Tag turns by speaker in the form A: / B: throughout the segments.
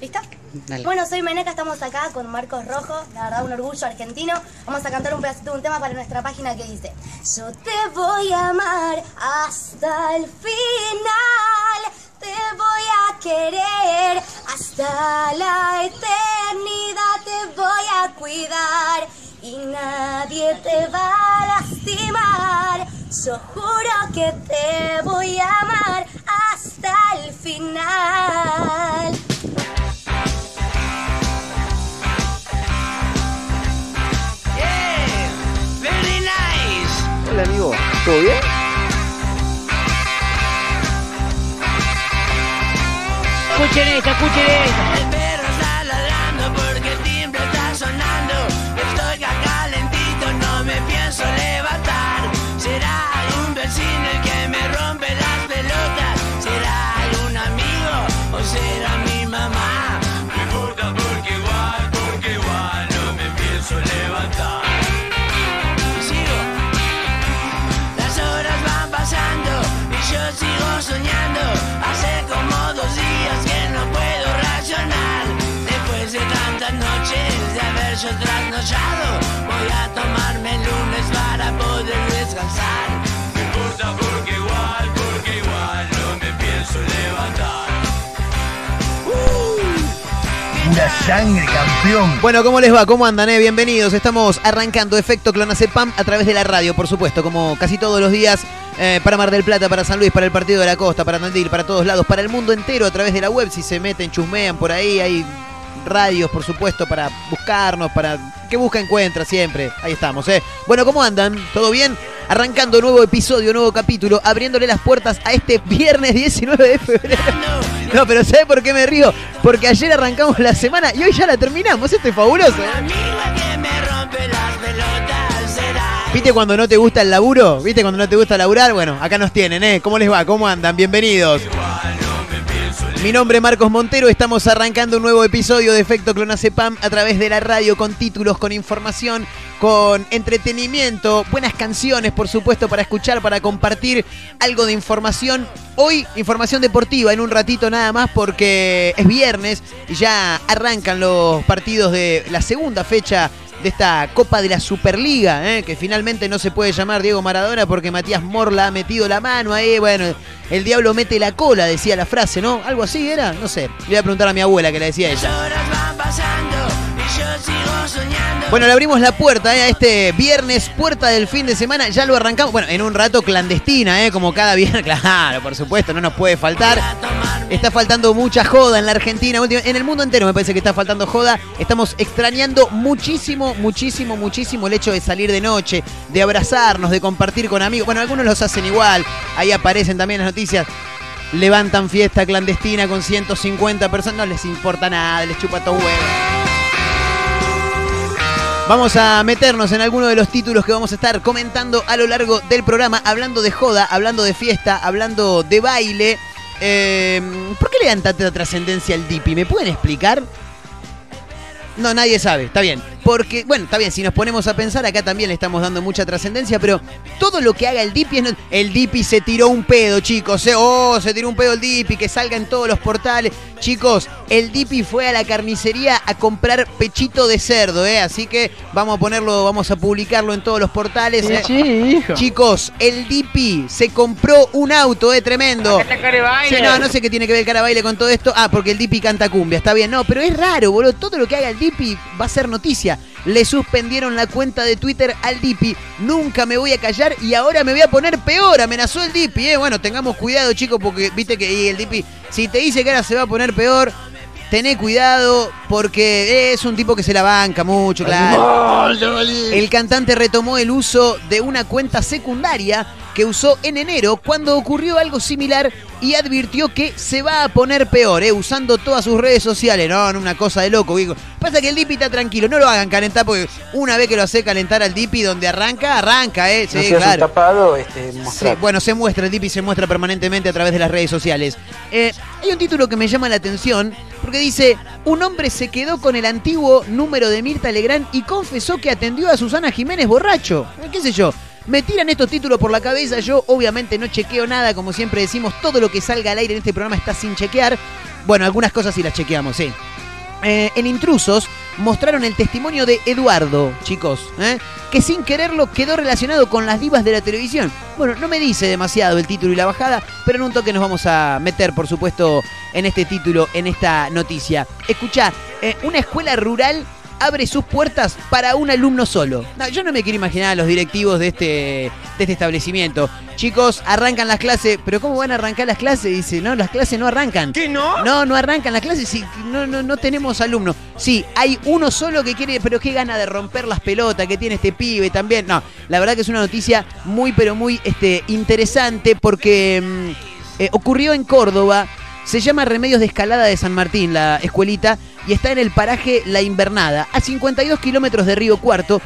A: ¿Listo?
B: Dale.
A: Bueno, soy Meneca, estamos acá con Marcos Rojo, la verdad un orgullo argentino. Vamos a cantar un pedacito de un tema para nuestra página que dice Yo te voy a amar hasta el final, te voy a querer hasta la eternidad, te voy a cuidar y nadie te va a lastimar. Yo juro que te voy a amar hasta el final.
C: Hola amigo, ¿todo bien?
B: Escuchen esta, escuchen esta.
D: El perro está ladrando porque el timbre está sonando. Estoy acá calentito, no me pienso levantar. ¿Será algún vecino el que me rompe las pelotas? ¿Será algún amigo o será mi mamá? No importa porque igual, porque igual no me pienso levantar. Sigo soñando. Hace como dos días que no puedo racionar. Después de tantas noches de haber yo trasnochado, voy a tomarme el lunes para poder descansar. No importa porque igual,
E: Pura sangre, campeón.
F: Bueno, ¿cómo les va? ¿Cómo andan? eh? Bienvenidos. Estamos arrancando Efecto Clonacepam a través de la radio, por supuesto, como casi todos los días, eh, para Mar del Plata, para San Luis, para el Partido de la Costa, para Tandil, para todos lados, para el mundo entero a través de la web. Si se meten, chusmean por ahí, hay radios, por supuesto, para buscarnos, para que busca encuentra siempre. Ahí estamos, ¿eh? Bueno, ¿cómo andan? ¿Todo bien? Arrancando nuevo episodio, nuevo capítulo, abriéndole las puertas a este viernes 19 de febrero. No, pero ¿sabe por qué me río? Porque ayer arrancamos la semana y hoy ya la terminamos. Esto es fabuloso. ¿Viste cuando no te gusta el laburo? ¿Viste cuando no te gusta laburar? Bueno, acá nos tienen, ¿eh? ¿Cómo les va? ¿Cómo andan? Bienvenidos. Mi nombre es Marcos Montero, estamos arrancando un nuevo episodio de Efecto Clonacepam a través de la radio con títulos, con información, con entretenimiento, buenas canciones por supuesto para escuchar, para compartir algo de información. Hoy información deportiva en un ratito nada más porque es viernes y ya arrancan los partidos de la segunda fecha de esta Copa de la Superliga, ¿eh? que finalmente no se puede llamar Diego Maradona porque Matías Morla ha metido la mano ahí, bueno, el diablo mete la cola, decía la frase, ¿no? Algo así era, no sé. Le voy a preguntar a mi abuela que le decía ella. Bueno, le abrimos la puerta ¿eh? a este viernes, puerta del fin de semana, ya lo arrancamos, bueno, en un rato clandestina, ¿eh? como cada viernes, claro, por supuesto, no nos puede faltar. Está faltando mucha joda en la Argentina, en el mundo entero me parece que está faltando joda. Estamos extrañando muchísimo, muchísimo, muchísimo el hecho de salir de noche, de abrazarnos, de compartir con amigos. Bueno, algunos los hacen igual, ahí aparecen también las noticias. Levantan fiesta clandestina con 150 personas, no les importa nada, les chupa todo huevo. Vamos a meternos en alguno de los títulos que vamos a estar comentando a lo largo del programa, hablando de joda, hablando de fiesta, hablando de baile. Eh, ¿Por qué le dan tanta trascendencia al Dipi? ¿Me pueden explicar? No, nadie sabe, está bien. Porque, bueno, está bien, si nos ponemos a pensar, acá también le estamos dando mucha trascendencia, pero todo lo que haga el Dipi es... no- El Dipi se tiró un pedo, chicos. eh, Oh, se tiró un pedo el Dipi, que salga en todos los portales. Chicos, el Dipi fue a la carnicería a comprar pechito de cerdo, ¿eh? Así que vamos a ponerlo, vamos a publicarlo en todos los portales. eh.
C: hijo.
F: Chicos, el Dipi se compró un auto, eh, tremendo. Sí, no, no sé qué tiene que ver el cara baile con todo esto. Ah, porque el Dipi canta cumbia, está bien. No, pero es raro, boludo. Todo lo que haga el Dipi va a ser noticia. Le suspendieron la cuenta de Twitter al Dipi. Nunca me voy a callar y ahora me voy a poner peor. Amenazó el Dipi, eh. Bueno, tengamos cuidado, chicos, porque viste que y el Dipi, si te dice que ahora se va a poner peor, tené cuidado porque es un tipo que se la banca mucho, claro. El cantante retomó el uso de una cuenta secundaria que usó en enero cuando ocurrió algo similar y advirtió que se va a poner peor, ¿eh? usando todas sus redes sociales. No, no, una cosa de loco. Digo. Pasa que el Dipi está tranquilo, no lo hagan calentar porque una vez que lo hace calentar al Dipi donde arranca, arranca, ¿eh? Sí,
C: no seas
F: claro.
C: tapado, este,
F: Sí, bueno, se muestra, el Dipi se muestra permanentemente a través de las redes sociales. Eh, hay un título que me llama la atención porque dice, un hombre se quedó con el antiguo número de Mirta Legrand y confesó que atendió a Susana Jiménez borracho. Eh, ¿Qué sé yo? Me tiran estos títulos por la cabeza, yo obviamente no chequeo nada, como siempre decimos, todo lo que salga al aire en este programa está sin chequear. Bueno, algunas cosas sí las chequeamos, sí. Eh, en Intrusos mostraron el testimonio de Eduardo, chicos, ¿eh? que sin quererlo quedó relacionado con las divas de la televisión. Bueno, no me dice demasiado el título y la bajada, pero en un toque nos vamos a meter, por supuesto, en este título, en esta noticia. Escuchá, eh, una escuela rural abre sus puertas para un alumno solo. No, yo no me quiero imaginar a los directivos de este, de este establecimiento. Chicos, arrancan las clases, pero ¿cómo van a arrancar las clases? Dice, no, las clases no arrancan.
G: ¿Qué no?
F: No, no arrancan las clases, sí, no, no, no tenemos alumnos. Sí, hay uno solo que quiere, pero qué gana de romper las pelotas que tiene este pibe también. No, la verdad que es una noticia muy, pero muy este, interesante porque mm, eh, ocurrió en Córdoba. Se llama Remedios de Escalada de San Martín, la escuelita, y está en el paraje La Invernada, a 52 kilómetros de Río Cuarto.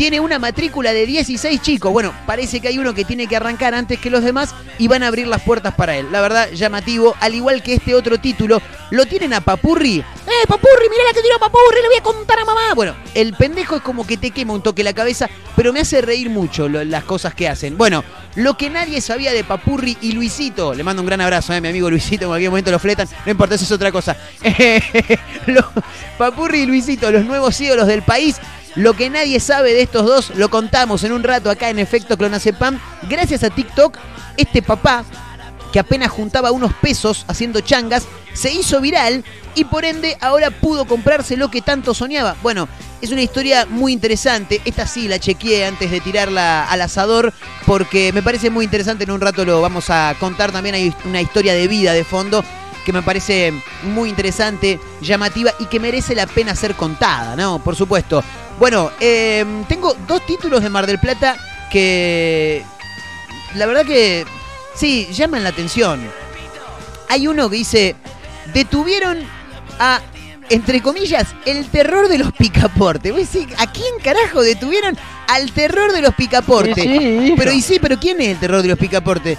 F: Tiene una matrícula de 16 chicos. Bueno, parece que hay uno que tiene que arrancar antes que los demás y van a abrir las puertas para él. La verdad, llamativo. Al igual que este otro título, lo tienen a Papurri. ¡Eh, Papurri! Mirá la que tiró Papurri, le voy a contar a mamá. Bueno, el pendejo es como que te quema un toque la cabeza, pero me hace reír mucho lo- las cosas que hacen. Bueno, lo que nadie sabía de Papurri y Luisito. Le mando un gran abrazo, eh, mi amigo Luisito. En cualquier momento lo fletan. No importa, eso es otra cosa. Papurri y Luisito, los nuevos ídolos del país. Lo que nadie sabe de estos dos lo contamos en un rato acá en Efecto Clonazepam. Gracias a TikTok, este papá que apenas juntaba unos pesos haciendo changas, se hizo viral y por ende ahora pudo comprarse lo que tanto soñaba. Bueno, es una historia muy interesante. Esta sí la chequeé antes de tirarla al asador porque me parece muy interesante. En un rato lo vamos a contar. También hay una historia de vida de fondo que me parece muy interesante, llamativa y que merece la pena ser contada, ¿no? Por supuesto. Bueno, eh, tengo dos títulos de Mar del Plata que la verdad que sí, llaman la atención. Hay uno que dice, detuvieron a, entre comillas, el terror de los picaportes. Voy a decir, ¿a quién carajo detuvieron al terror de los picaportes?
B: Sí, sí, hijo.
F: pero y sí, pero ¿quién es el terror de los picaportes?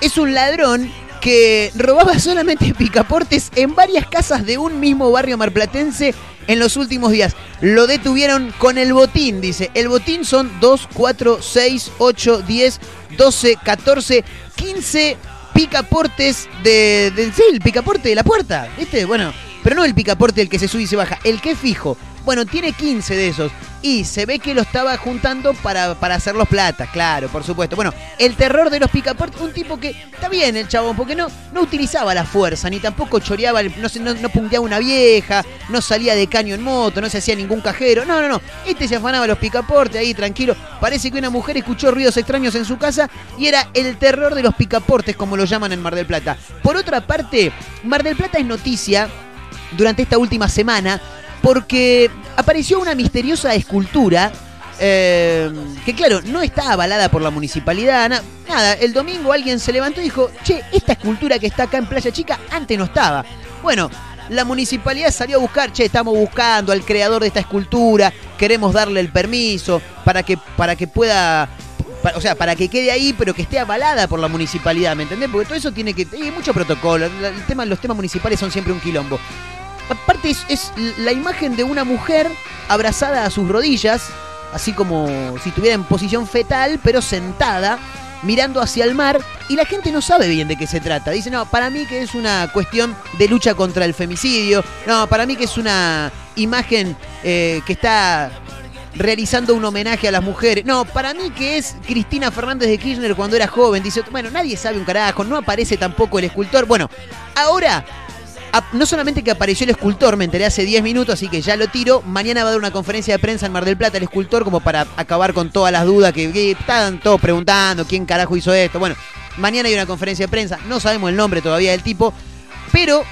F: Es un ladrón que robaba solamente picaportes en varias casas de un mismo barrio marplatense en los últimos días. Lo detuvieron con el botín, dice. El botín son 2, 4, 6, 8, 10, 12, 14, 15 picaportes de, de- Sí, el picaporte de la puerta, ¿viste? Bueno, pero no el picaporte el que se sube y se baja, el que es fijo. Bueno, tiene 15 de esos. Y se ve que lo estaba juntando para, para hacer los platas, claro, por supuesto. Bueno, el terror de los picaportes, un tipo que está bien el chabón, porque no, no utilizaba la fuerza, ni tampoco choreaba, no, no, no punteaba una vieja, no salía de caño en moto, no se hacía ningún cajero. No, no, no. Este se afanaba los picaportes ahí, tranquilo. Parece que una mujer escuchó ruidos extraños en su casa y era el terror de los picaportes, como lo llaman en Mar del Plata. Por otra parte, Mar del Plata es noticia durante esta última semana porque apareció una misteriosa escultura eh, que claro, no está avalada por la municipalidad. na- nada, el domingo alguien se levantó y dijo, che, esta escultura que está acá en Playa Chica antes no estaba. Bueno, la municipalidad salió a buscar, che, estamos buscando al creador de esta escultura, queremos darle el permiso para que, para que pueda... O sea, para que quede ahí, pero que esté avalada por la municipalidad, ¿me entendés? Porque todo eso tiene que... Hay mucho protocolo. el tema, los temas municipales son siempre un quilombo. Aparte es, la imagen de una mujer abrazada a sus rodillas, así como si estuviera en posición fetal, pero sentada, mirando hacia el mar, y la gente no sabe bien de qué se trata. Dice, no, para mí que es una cuestión de lucha contra el femicidio, no, para mí que es una imagen eh, que está realizando un homenaje a las mujeres. No, para mí que es Cristina Fernández de Kirchner cuando era joven. Dice, bueno, nadie sabe un carajo, no aparece tampoco el escultor. Bueno, ahora no solamente que apareció el escultor, me enteré hace 10 minutos, así que ya lo tiro. Mañana va a dar una conferencia de prensa en Mar del Plata el escultor, como para acabar con todas las dudas que, que estaban todos preguntando quién carajo hizo esto. Bueno, mañana hay una conferencia de prensa, no sabemos el nombre todavía del tipo, pero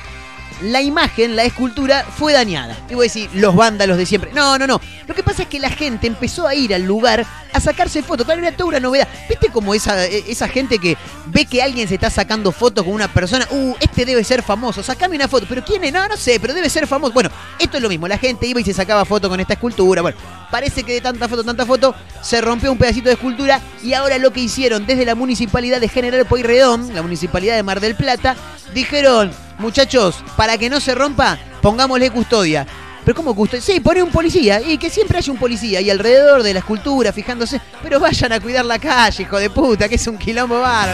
F: la imagen, la escultura, fue dañada. Y voy a decir, los vándalos de siempre. No, no, no. Lo que pasa es que la gente empezó a ir al lugar a sacarse fotos. Claro, era toda una novedad. ¿Viste como esa, eh, esa gente que ve que alguien se está sacando fotos con una persona? Uh, este debe ser famoso. Sacame una foto. ¿Pero quién es? No, no sé, pero debe ser famoso. Bueno, esto es lo mismo. La gente iba y se sacaba fotos con esta escultura. Bueno, parece que de tanta foto, tanta foto, se rompió un pedacito de escultura. Y ahora lo que hicieron desde la municipalidad de General Pueyrredón, la municipalidad de Mar del Plata, dijeron, muchachos, para que no se rompa, pongámosle custodia. Pero ¿cómo custodia? Sí, pone un policía. Y que siempre haya un policía. Y alrededor de la escultura, fijándose. Pero vayan a cuidar la calle, hijo de puta, que es un quilombo baro.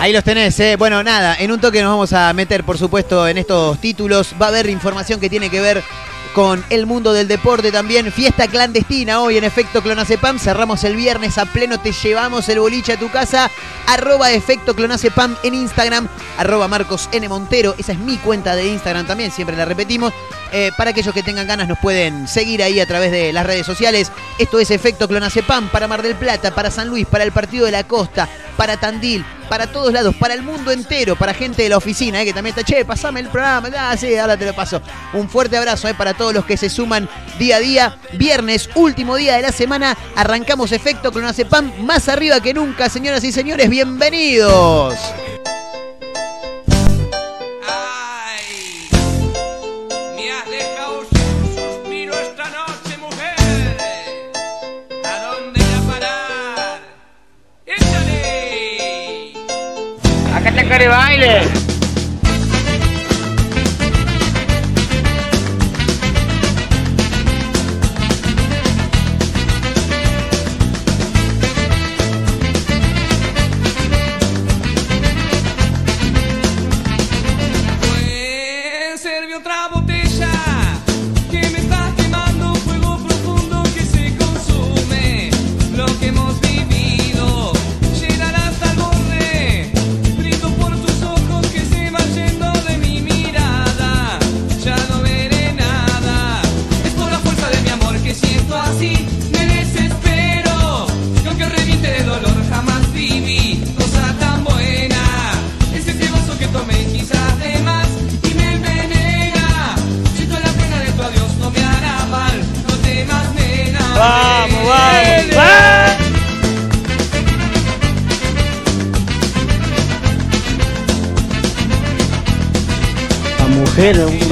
F: Ahí los tenés, ¿eh? Bueno, nada, en un toque nos vamos a meter, por supuesto, en estos títulos. Va a haber información que tiene que ver con el mundo del deporte también. Fiesta clandestina hoy en Efecto Clonazepam. Cerramos el viernes a pleno. Te llevamos el boliche a tu casa. Arroba Efecto Clonazepam en Instagram. Arroba Marcos N. Montero. Esa es mi cuenta de Instagram también. Siempre la repetimos. Eh, para aquellos que tengan ganas nos pueden seguir ahí a través de las redes sociales. Esto es Efecto Clonacepam para Mar del Plata, para San Luis, para el Partido de la Costa, para Tandil, para todos lados, para el mundo entero, para gente de la oficina, eh, que también está, che, pasame el programa, ah, sí, ahora te lo paso. Un fuerte abrazo eh, para todos los que se suman día a día. Viernes, último día de la semana, arrancamos Efecto Clonacepam más arriba que nunca, señoras y señores, bienvenidos.
D: esta
B: cara de baile.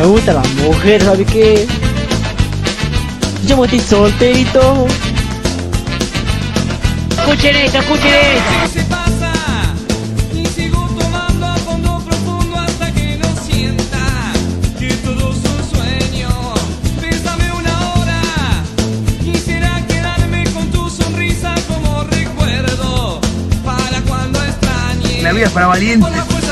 D: me
G: gusta la mujer, ¿sabe qué? Yo me estoy solterito.
B: Escuchen esto, escuchen esto.
D: para
E: valientes.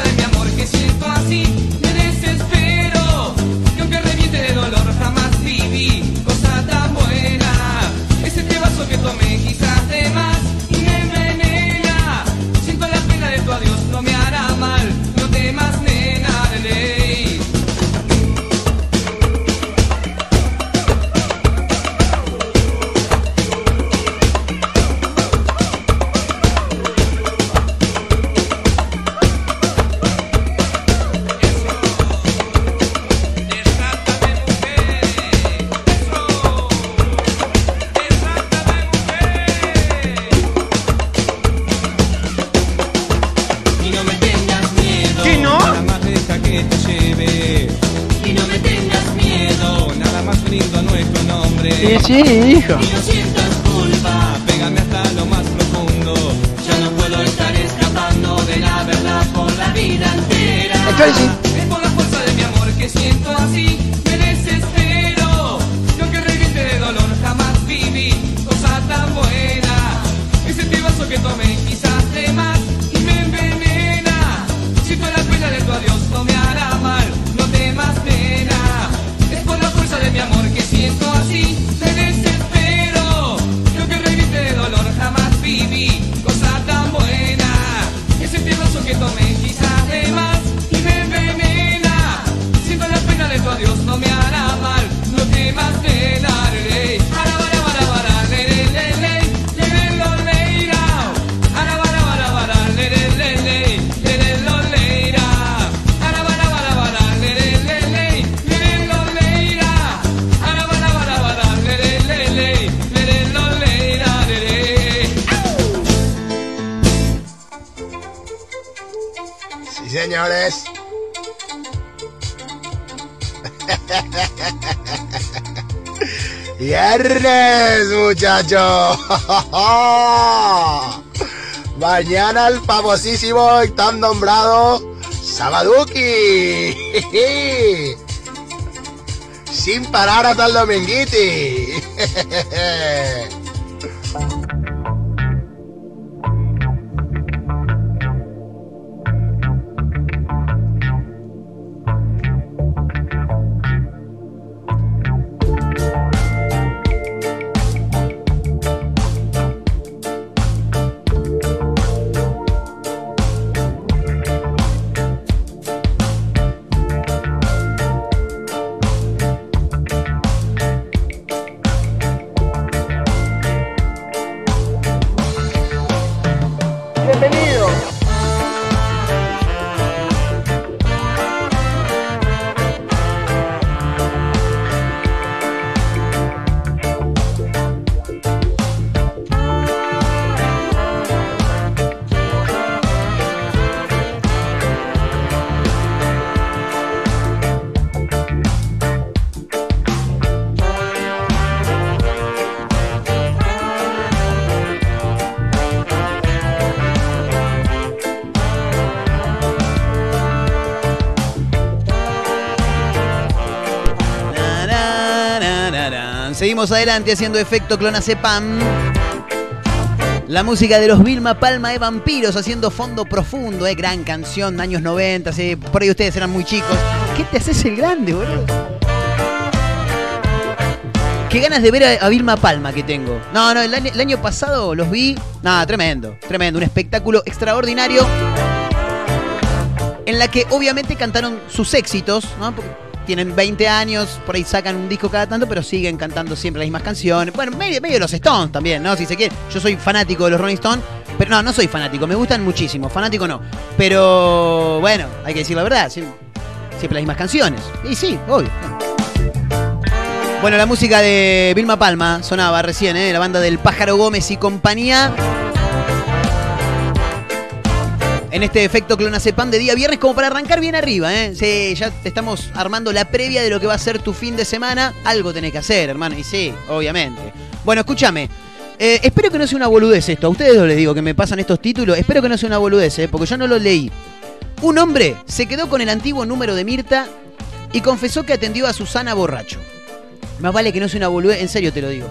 E: Sí, señores. Viernes, muchachos. Mañana el famosísimo y tan nombrado Sabaduki. Sin parar hasta el dominguiti.
F: Seguimos adelante haciendo efecto clonazepam. La música de los Vilma Palma de Vampiros haciendo fondo profundo, eh, gran canción, años 90, sí, por ahí ustedes eran muy chicos. ¿Qué te haces el grande, boludo? Qué ganas de ver a, Vilma Palma que tengo. No, no, el el año pasado los vi. Nada, tremendo, tremendo. Un espectáculo extraordinario. En la que obviamente cantaron sus éxitos, ¿no? Tienen 20 años, por ahí sacan un disco cada tanto, pero siguen cantando siempre las mismas canciones. Bueno, medio, medio los Stones también, ¿no? Si se quiere. Yo soy fanático de los Rolling Stones, pero no, no soy fanático, me gustan muchísimo. Fanático no. Pero bueno, hay que decir la verdad. sie- Siempre las mismas canciones. Y sí, obvio. Bueno, la música de Vilma Palma sonaba recién, ¿eh? La banda del Pájaro Gómez y compañía. En este efecto clonazepam de día viernes, como para arrancar bien arriba, ¿eh? Sí, ya te estamos armando la previa de lo que va a ser tu fin de semana. Algo tenés que hacer, hermano. Y sí, obviamente. Bueno, escúchame. Eh, espero que no sea una boludez esto. A ustedes dos les digo que me pasan estos títulos. Espero que no sea una boludez, ¿eh? Porque yo no lo leí. Un hombre se quedó con el antiguo número de Mirta y confesó que atendió a Susana borracho. Más vale que no sea una boludez, en serio te lo digo.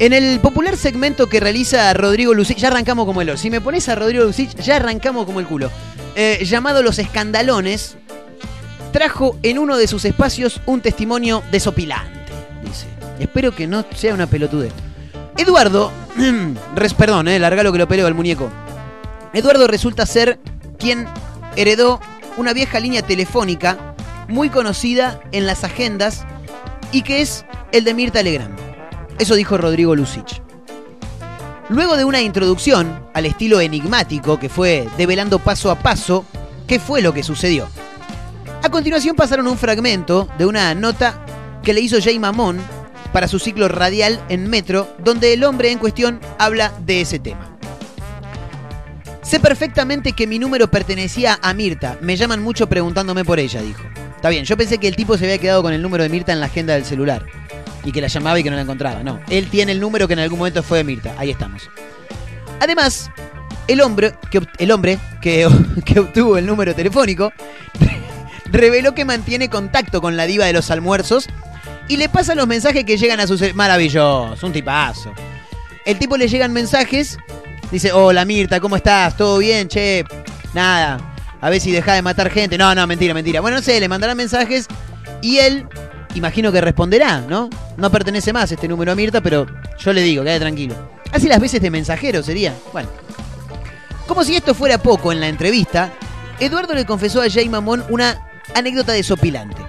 F: En el popular segmento que realiza Rodrigo Lucich, ya arrancamos como el or. Si me pones a Rodrigo Lucich, ya arrancamos como el culo. Eh, llamado Los Escandalones, trajo en uno de sus espacios un testimonio desopilante. Dice. Espero que no sea una pelotudez. Eduardo, perdón, eh, larga lo que lo peleo al muñeco. Eduardo resulta ser quien heredó una vieja línea telefónica muy conocida en las agendas y que es el de Mirta Legrand. Eso dijo Rodrigo Lucich. Luego de una introducción al estilo enigmático que fue develando paso a paso qué fue lo que sucedió. A continuación pasaron un fragmento de una nota que le hizo Jay Mamón para su ciclo radial en Metro, donde el hombre en cuestión habla de ese tema. Sé perfectamente que mi número pertenecía a Mirta. Me llaman mucho preguntándome por ella, dijo. Está bien, yo pensé que el tipo se había quedado con el número de Mirta en la agenda del celular. Y que la llamaba y que no la encontraba. No, él tiene el número que en algún momento fue de Mirta. Ahí estamos. Además, el hombre que, el hombre que, que obtuvo el número telefónico reveló que mantiene contacto con la diva de los almuerzos y le pasa los mensajes que llegan a sus... Maravilloso, un tipazo. El tipo le llegan mensajes, dice, hola Mirta, ¿cómo estás? ¿Todo bien? Che, nada, a ver si deja de matar gente. No, no, mentira, mentira. Bueno, no sé, le mandarán mensajes y él, imagino que responderá, ¿no? No pertenece más este número a Mirta, pero yo le digo, quede tranquilo. Hace las veces de mensajero sería. Bueno. Como si esto fuera poco en la entrevista, Eduardo le confesó a Jay Mamón una anécdota desopilante.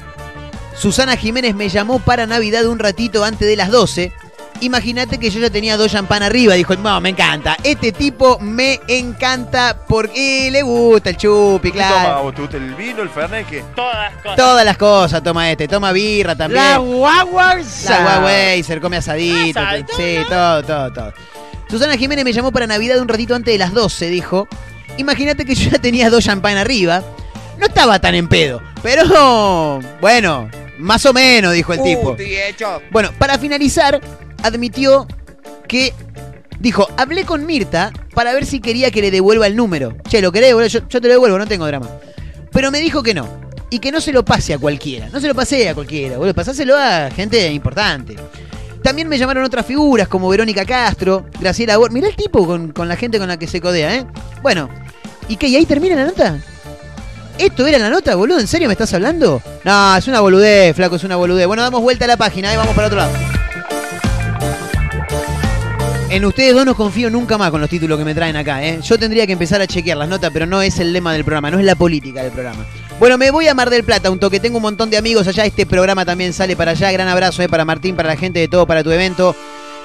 F: Susana Jiménez me llamó para Navidad un ratito antes de las 12. Imagínate que yo ya tenía dos champán arriba. Dijo, no, me encanta. Este tipo me encanta porque le gusta el chupi,
H: Toma,
F: claro.
H: vos, ¿te gusta el vino, el fernet? ¿qué?
B: Todas cosas.
F: Todas las cosas toma este. Toma birra también.
B: La guaguarza.
F: La se come asadito.
B: Asadito,
F: sí, todo, todo, todo. Susana Jiménez me llamó para Navidad un ratito antes de las 12, dijo. Imagínate que yo ya tenía dos champán arriba. No estaba tan en pedo, pero bueno, más o menos, dijo el tipo. Bueno, para finalizar, admitió que dijo, hablé con Mirta para ver si quería que le devuelva el número. Che, ¿lo querés? boludo? Yo, te lo devuelvo, no tengo drama. Pero me dijo que no. Y que no se lo pase a cualquiera. No se lo pase a cualquiera, boludo. Pasáselo a gente importante. También me llamaron otras figuras como Verónica Castro, Graciela Bor. Mirá el tipo con, con la gente con la que se codea, ¿eh? Bueno, ¿y qué? ¿Y ahí termina la nota? ¿Esto era la nota, boludo? ¿En serio me estás hablando? No, es una boludez, flaco, es una boludez. Bueno, damos vuelta a la página y vamos para otro lado. En ustedes dos no confío nunca más con los títulos que me traen acá, ¿eh? Yo tendría que empezar a chequear las notas, pero no es el lema del programa, no es la política del programa. Bueno, me voy a Mar del Plata, un toque. Tengo un montón de amigos allá. Este programa también sale para allá. Gran abrazo, ¿eh? Para Martín, para la gente de todo, para tu evento.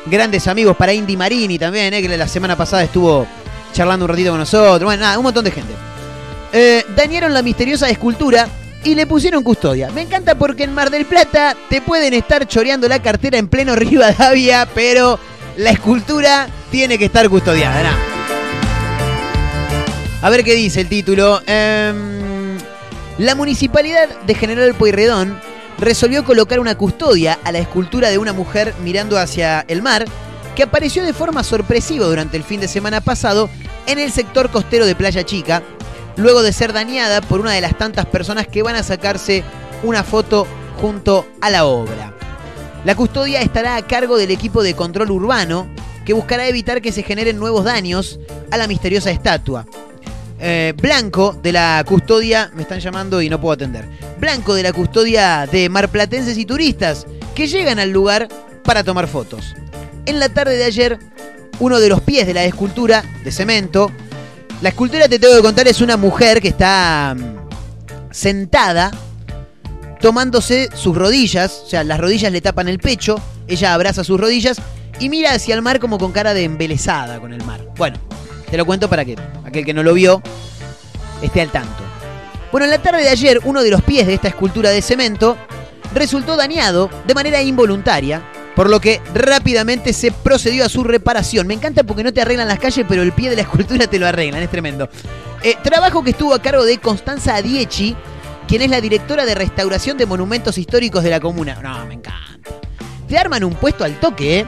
F: Grandes amigos para Indy Marini también, ¿eh? Que la semana pasada estuvo charlando un ratito con nosotros. Bueno, nada, un montón de gente. Eh, dañaron la misteriosa escultura y le pusieron custodia. Me encanta porque en Mar del Plata te pueden estar choreando la cartera en pleno Rivadavia, pero la escultura tiene que estar custodiada. A ver qué dice el título. Em, la municipalidad de General Pueyrredón resolvió colocar una custodia a la escultura de una mujer mirando hacia el mar que apareció de forma sorpresiva durante el fin de semana pasado en el sector costero de Playa Chica, luego de ser dañada por una de las tantas personas que van a sacarse una foto junto a la obra. La custodia estará a cargo del equipo de control urbano que buscará evitar que se generen nuevos daños a la misteriosa estatua. Eh, Blanco de la custodia, me están llamando y no puedo atender. Blanco de la custodia de marplatenses y turistas que llegan al lugar para tomar fotos. En la tarde de ayer, uno de los pies de la escultura de cemento, la escultura te tengo que contar es una mujer que está mm, sentada tomándose sus rodillas, o sea, las rodillas le tapan el pecho, ella abraza sus rodillas y mira hacia el mar como con cara de embelesada con el mar. Bueno, te lo cuento para que aquel que no lo vio esté al tanto. Bueno, en la tarde de ayer, uno de los pies de esta escultura de cemento resultó dañado de manera involuntaria, por lo que rápidamente se procedió a su reparación. Me encanta porque no te arreglan las calles, pero el pie de la escultura te lo arreglan, es tremendo. Eh, trabajo que estuvo a cargo de Constanza Adiechi, quien es la directora de restauración de monumentos históricos de la comuna. No, me encanta. Te arman un puesto al toque, ¿eh?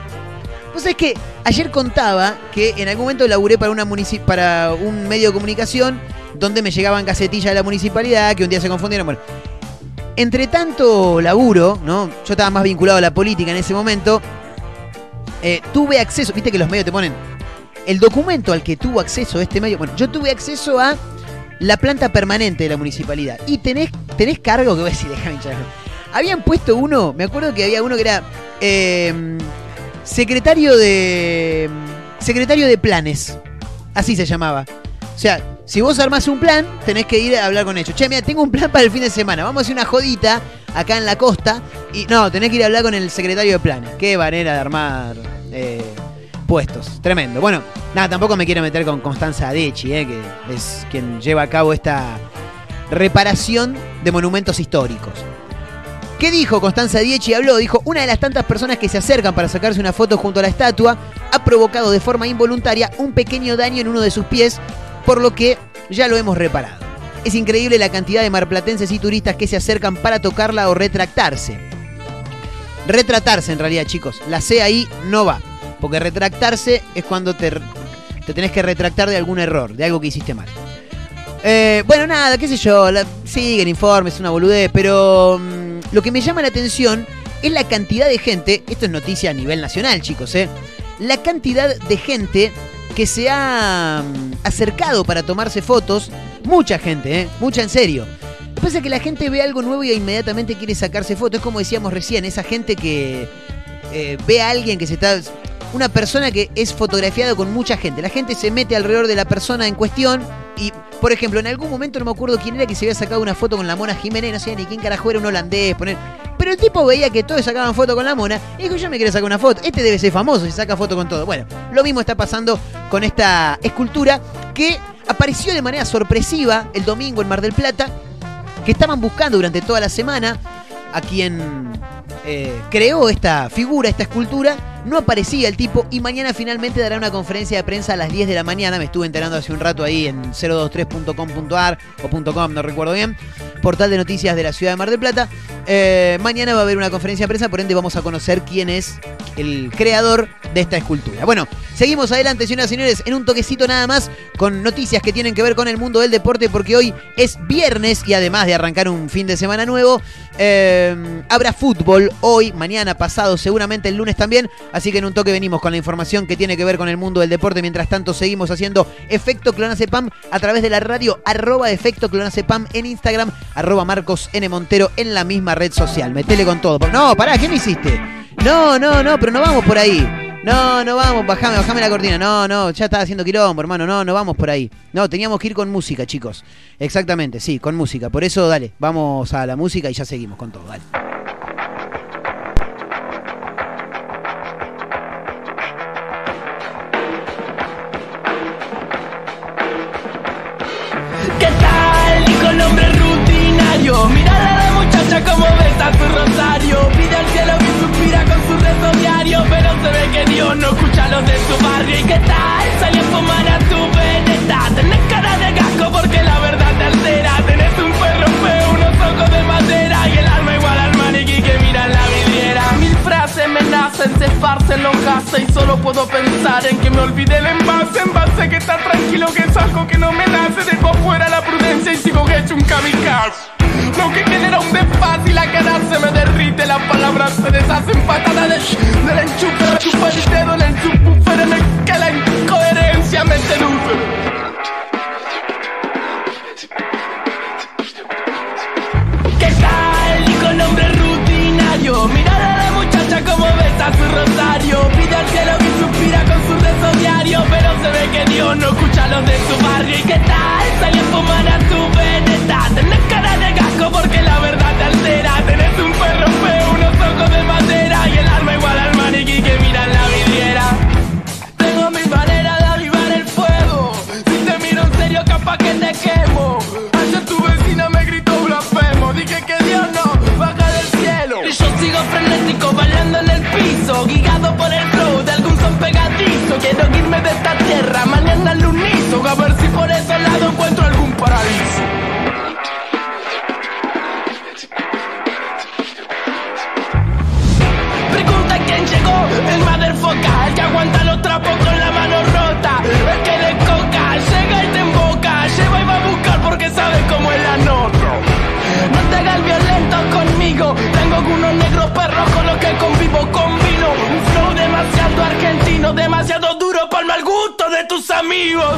F: Vos sabés que ayer contaba que en algún momento laburé para, una para un medio de comunicación donde me llegaban gacetillas de la municipalidad, que un día se confundieron. Entre tanto laburo, ¿no? Yo estaba más vinculado a la política en ese momento. eh, tuve acceso, viste que los medios te ponen el documento al que tuvo acceso este medio. Bueno, yo tuve acceso a la planta permanente de la municipalidad. Y tenés, tenés cargo que voy a decir, déjame hinchar. Habían puesto uno, me acuerdo que había uno que era eh, secretario de. Secretario de planes. Así se llamaba. O sea, si vos armás un plan, tenés que ir a hablar con ellos. Che, mira, tengo un plan para el fin de semana. Vamos a hacer una jodita acá en la costa. Y no, tenés que ir a hablar con el secretario de planes. Qué manera de armar eh, puestos. Tremendo. Bueno, nada, tampoco me quiero meter con Constanza Adechi, eh, que es quien lleva a cabo esta reparación de monumentos históricos. ¿Qué dijo Constanza Dieci? Habló, dijo, una de las tantas personas que se acercan para sacarse una foto junto a la estatua ha provocado de forma involuntaria un pequeño daño en uno de sus pies, por lo que ya lo hemos reparado. Es increíble la cantidad de marplatenses y turistas que se acercan para tocarla o retractarse. Retratarse en realidad, chicos. La C ahí no va. Porque retractarse es cuando te, te tenés que retractar de algún error, de algo que hiciste mal. Eh, bueno, nada, qué sé yo, siguen informes, una boludez, pero mm, lo que me llama la atención es la cantidad de gente, esto es noticia a nivel nacional, chicos, ¿eh? La cantidad de gente que se ha mm, acercado para tomarse fotos, mucha gente, ¿eh? Mucha en serio. Lo que pasa es que la gente ve algo nuevo y inmediatamente quiere sacarse fotos, es como decíamos recién, esa gente que eh, ve a alguien que se está... Una persona que es fotografiada con mucha gente. La gente se mete alrededor de la persona en cuestión y, por ejemplo, en algún momento no me acuerdo quién era que se había sacado una foto con la mona Jiménez, no sé ni quién carajo era un holandés, poner... Pero el tipo veía que todos sacaban foto con la mona y dijo, yo me quiero sacar una foto. Este debe ser famoso si saca foto con todo. Bueno, lo mismo está pasando con esta escultura que apareció de manera sorpresiva el domingo en Mar del Plata, que estaban buscando durante toda la semana a quien eh, creó esta figura, esta escultura. No aparecía el tipo y mañana finalmente dará una conferencia de prensa a las 10 de la mañana. Me estuve enterando hace un rato ahí en 023.com.ar o .com, no recuerdo bien. Portal de noticias de la ciudad de Mar del Plata. Eh, mañana va a haber una conferencia de prensa, por ende vamos a conocer quién es el creador de esta escultura. Bueno, seguimos adelante, señoras y señores, en un toquecito nada más con noticias que tienen que ver con el mundo del deporte, porque hoy es viernes y además de arrancar un fin de semana nuevo, eh, habrá fútbol hoy, mañana, pasado, seguramente el lunes también. Así que en un toque venimos con la información que tiene que ver con el mundo del deporte. Mientras tanto, seguimos haciendo Efecto Clonacepam a través de la radio, arroba Efecto Clonacepam en Instagram, arroba Marcos N. Montero en la misma red social. Metele con todo. No, pará, ¿qué me hiciste? No, no, no, pero no vamos por ahí. No, no vamos, bajame, bajame la cortina. No, no, ya estaba haciendo quilombo, hermano. No, no vamos por ahí. No, teníamos que ir con música, chicos. Exactamente, sí, con música. Por eso, dale, vamos a la música y ya seguimos con todo, dale.
D: Que no escucha los de su barrio. ¿Y qué tal? Salió a fumar a tu veneta. Tenés cara de gasco porque la verdad te altera. Tenés un perro feo, unos ojos de madera. Y el alma igual al maniquí que mira en la vidriera. Mil frases me nacen, se esparcen los gases. Y solo puedo pensar en que me olvidé el envase. Envase que está tranquilo que es algo que no me nace. Dejo fuera la prudencia y sigo hecho un kamikaze lo que un desfaz y la cara se me derrite Las palabras se deshacen patadas
E: Del enchufe, chupa el dedo en el subwoofer en el que la incoherencia me seduce. ¿Qué tal? Dijo el hombre rutinario Mirar a la muchacha como besa su rosario. Pide al cielo que suspira con su rezo Pero se ve que Dios no escucha a los de su barrio. ¿Y qué tal? Salió a fumar a tu veneta. Tenés cara de gasco porque la verdad te altera. Tenés un perro feo, unos ojos de madera. Y el alma igual al maniquí que mira en la vidriera. Tengo mi manera de avivar el fuego. Si te miro en serio, capaz que te quemo. Frenético, bailando en el piso. Guiado por el flow de algún son pegadizo. Quiero irme de esta tierra, mañana al unizo. A ver si por ese lado encuentro algún paraíso. Pregunta quién llegó, el motherfucker El que aguanta los trapos con la mano rota El que le coca, llega y te emboca Lleva y va a buscar porque sabe cómo es la nota No te hagas violento conmigo Tengo algunos negros perros con los que convivo Combino. Un flow demasiado argentino Demasiado duro para el mal gusto de tus amigos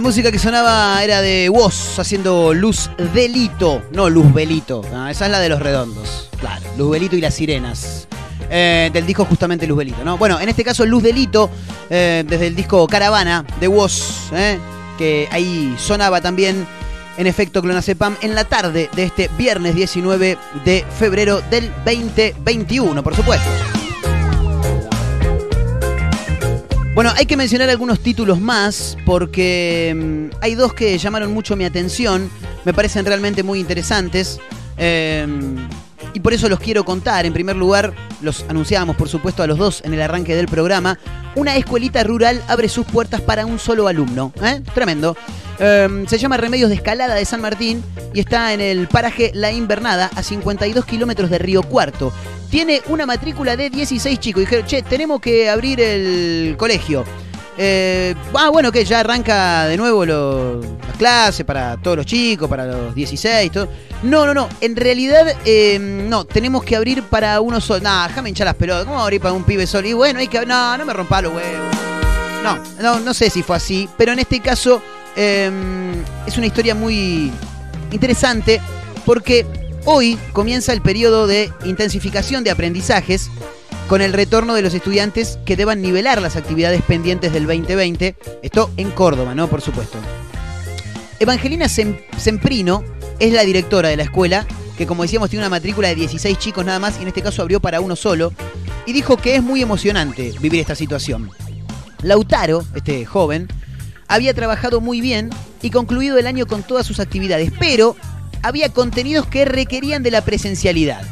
F: La música que sonaba era de Woz haciendo Luz Delito, no Luz Belito. Ah, esa es la de los redondos. Claro, Luz Belito y las sirenas. Eh, del disco justamente Luz Belito, ¿no? Bueno, en este caso Luz Delito, eh, desde el disco Caravana de Woz, eh, que ahí sonaba también en efecto Clonazepam en la tarde de este viernes 19 de febrero del 2021, por supuesto. Bueno, hay que mencionar algunos títulos más porque mm, hay dos que llamaron mucho mi atención, me parecen realmente muy interesantes eh, y por eso los quiero contar. En primer lugar, los anunciábamos por supuesto a los dos en el arranque del programa. Una escuelita rural abre sus puertas para un solo alumno. ¿eh? Tremendo. Eh, se llama Remedios de Escalada de San Martín y está en el paraje La Invernada, a 52 kilómetros de Río Cuarto. Tiene una matrícula de 16 chicos. Dijeron, che, tenemos que abrir el colegio. Eh, ah, bueno, que ya arranca de nuevo las clases para todos los chicos, para los 16, todo. No, no, no. En realidad, eh, no, tenemos que abrir para uno solo. Nah, déjame hinchar las pelotas. ¿Cómo abrir para un pibe solo? Y bueno, hay que. No, no me rompa los huevos. No, no, no sé si fue así, pero en este caso eh, es una historia muy interesante porque hoy comienza el periodo de intensificación de aprendizajes con el retorno de los estudiantes que deban nivelar las actividades pendientes del 2020. Esto en Córdoba, ¿no? Por supuesto. Evangelina Sem- Semprino es la directora de la escuela, que como decíamos tiene una matrícula de 16 chicos nada más y en este caso abrió para uno solo, y dijo que es muy emocionante vivir esta situación. Lautaro, este joven, había trabajado muy bien y concluido el año con todas sus actividades, pero había contenidos que requerían de la presencialidad.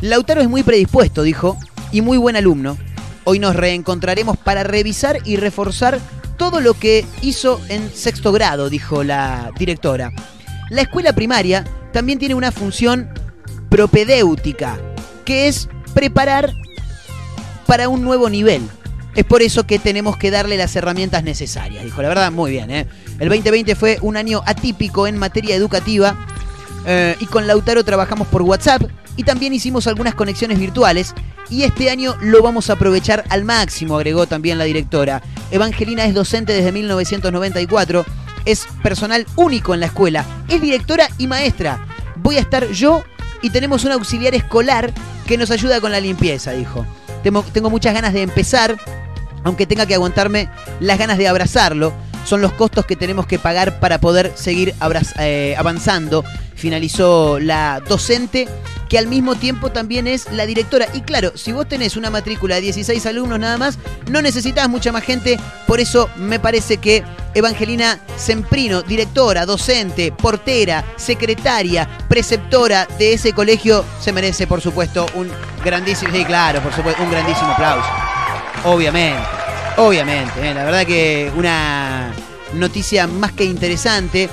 F: Lautaro es muy predispuesto, dijo, y muy buen alumno. Hoy nos reencontraremos para revisar y reforzar todo lo que hizo en sexto grado, dijo la directora. La escuela primaria también tiene una función propedéutica, que es preparar para un nuevo nivel. Es por eso que tenemos que darle las herramientas necesarias. Dijo, la verdad, muy bien. ¿eh? El 2020 fue un año atípico en materia educativa eh, y con Lautaro trabajamos por WhatsApp y también hicimos algunas conexiones virtuales y este año lo vamos a aprovechar al máximo, agregó también la directora. Evangelina es docente desde 1994, es personal único en la escuela, es directora y maestra. Voy a estar yo y tenemos un auxiliar escolar que nos ayuda con la limpieza, dijo. Tengo, muchas ganas de empezar, aunque tenga que aguantarme las ganas de abrazarlo. Son los costos que tenemos que pagar para poder seguir eh, avanzando. Finalizó la docente, que al mismo tiempo también es la directora. Y claro, si vos tenés una matrícula de 16 alumnos nada más, no necesitas mucha más gente. Por eso me parece que Evangelina Semprino, directora, docente, portera, secretaria, preceptora de ese colegio, se merece, por supuesto, un grandísimo, sí, claro, por supuesto, un grandísimo aplauso. Obviamente, obviamente. eh, La verdad que una noticia más que interesante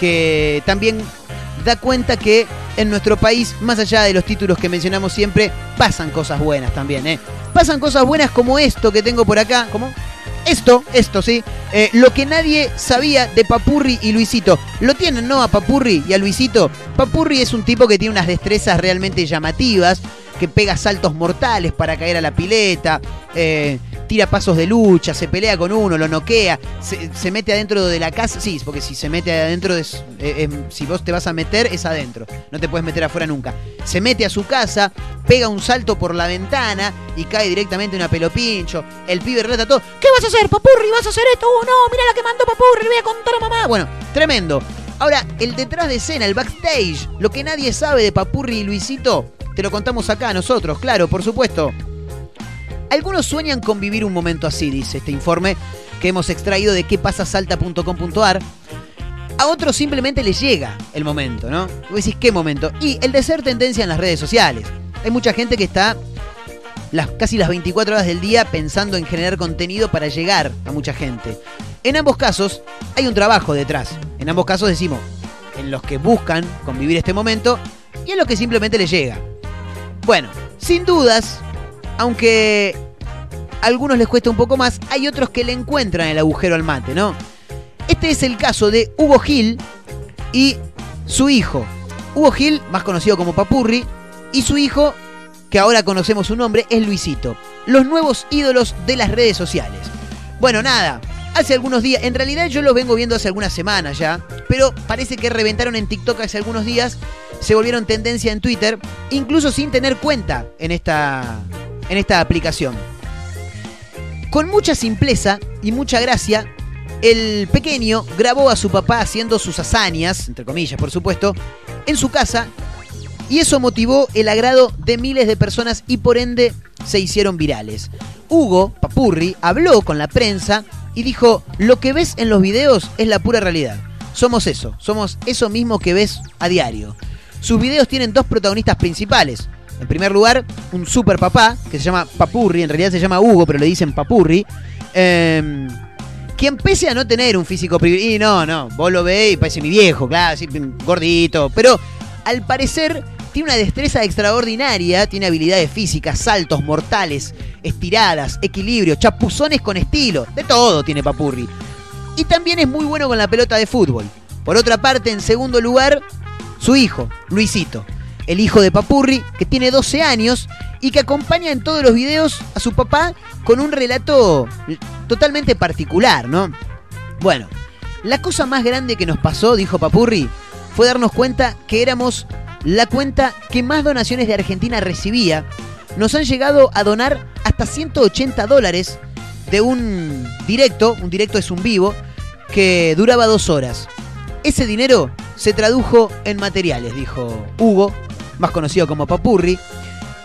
F: que también da cuenta que en nuestro país, más allá de los títulos que mencionamos siempre, pasan cosas buenas también, ¿eh? Pasan cosas buenas como esto que tengo por acá. ¿Cómo? Esto, esto, sí. Eh, lo que nadie sabía de Papurri y Luisito. Lo tienen, ¿no? A Papurri y a Luisito. Papurri es un tipo que tiene unas destrezas realmente llamativas, que pega saltos mortales para caer a la pileta, eh, tira pasos de lucha, se pelea con uno, lo noquea, se, se mete adentro de la casa. Sí, porque si se mete adentro, eh, eh, si vos te vas a meter, es adentro. No te puedes meter afuera nunca. Se mete a su casa, pega un salto por la ventana y cae directamente en una pelopincho. El pibe relata todo. ¿Qué vas a hacer, papurri? ¿Vas a hacer esto? Oh, no, mira la que mandó papurri, voy a contar a mamá. Bueno, tremendo. Ahora, el detrás de escena, el backstage, lo que nadie sabe de Papurri y Luisito, te lo contamos acá nosotros, claro, por supuesto. Algunos sueñan con vivir un momento así, dice este informe que hemos extraído de quepasasalta.com.ar. A otros simplemente les llega el momento, ¿no? Vos decís, ¿qué momento? Y el de ser tendencia en las redes sociales. Hay mucha gente que está las, casi las 24 horas del día pensando en generar contenido para llegar a mucha gente. En ambos casos hay un trabajo detrás. En ambos casos decimos, en los que buscan convivir este momento y en los que simplemente les llega. Bueno, sin dudas, aunque a algunos les cuesta un poco más, hay otros que le encuentran el agujero al mate, ¿no? Este es el caso de Hugo Gil y su hijo. Hugo Gil, más conocido como Papurri, y su hijo, que ahora conocemos su nombre, es Luisito. Los nuevos ídolos de las redes sociales. Bueno, nada, hace algunos días, en realidad yo los vengo viendo hace algunas semanas ya, pero parece que reventaron en TikTok hace algunos días, se volvieron tendencia en Twitter, incluso sin tener cuenta en esta, en esta aplicación. Con mucha simpleza y mucha gracia, el pequeño grabó a su papá haciendo sus hazañas, entre comillas por supuesto, en su casa y eso motivó el agrado de miles de personas y por ende se hicieron virales. Hugo Papurri habló con la prensa y dijo, lo que ves en los videos es la pura realidad. Somos eso, somos eso mismo que ves a diario. Sus videos tienen dos protagonistas principales. En primer lugar, un super papá, que se llama Papurri, en realidad se llama Hugo, pero le dicen Papurri. eh, quien pese a no tener un físico privilegiado, y no, no, vos lo veis y parece mi viejo, claro, así, gordito, pero al parecer tiene una destreza extraordinaria, tiene habilidades físicas, saltos mortales, estiradas, equilibrio, chapuzones con estilo, de todo tiene Papurri. Y también es muy bueno con la pelota de fútbol. Por otra parte, en segundo lugar, su hijo, Luisito, el hijo de Papurri, que tiene 12 años y que acompaña en todos los videos a su papá con un relato totalmente particular, ¿no? Bueno, la cosa más grande que nos pasó, dijo Papurri, fue darnos cuenta que éramos la cuenta que más donaciones de Argentina recibía. Nos han llegado a donar hasta 180 dólares de un directo, un directo es un vivo, que duraba dos horas. Ese dinero se tradujo en materiales, dijo Hugo, más conocido como Papurri.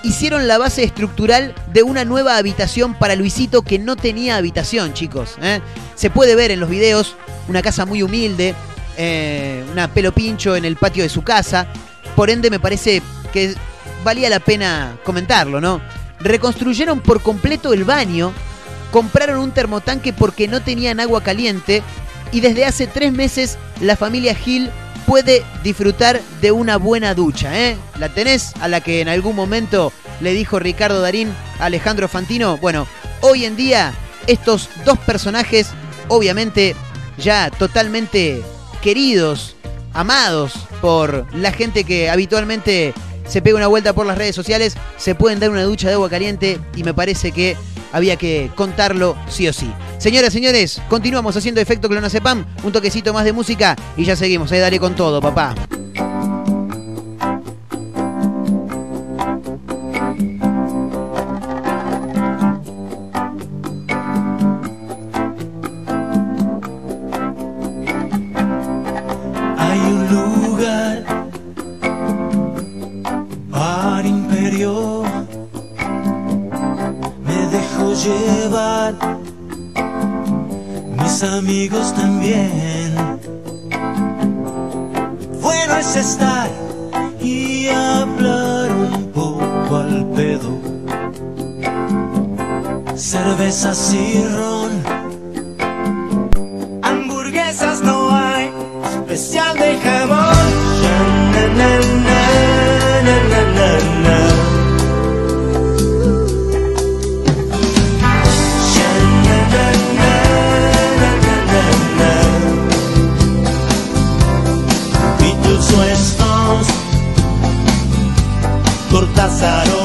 F: Hicieron la base estructural de una nueva habitación para Luisito que no tenía habitación, chicos. ¿eh? Se puede ver en los videos una casa muy humilde, eh, una pelo pincho en el patio de su casa. Por ende, me parece que valía la pena comentarlo, ¿no? Reconstruyeron por completo el baño, compraron un termotanque porque no tenían agua caliente y desde hace tres meses la familia Gil puede disfrutar de una buena ducha. ¿eh? ¿La tenés? A la que en algún momento le dijo Ricardo Darín a Alejandro Fantino. Bueno, hoy en día estos dos personajes, obviamente ya totalmente queridos, amados por la gente que habitualmente se pega una vuelta por las redes sociales, se pueden dar una ducha de agua caliente y me parece que había que contarlo sí o sí. Señoras, señores, continuamos haciendo efecto clonazepam, un toquecito más de música y ya seguimos. Ahí dale con todo, papá.
D: amigos también. Bueno es estar y hablar un poco al pedo. Cervezas y ron, hamburguesas no hay, especial de jamón.
B: Lázaro.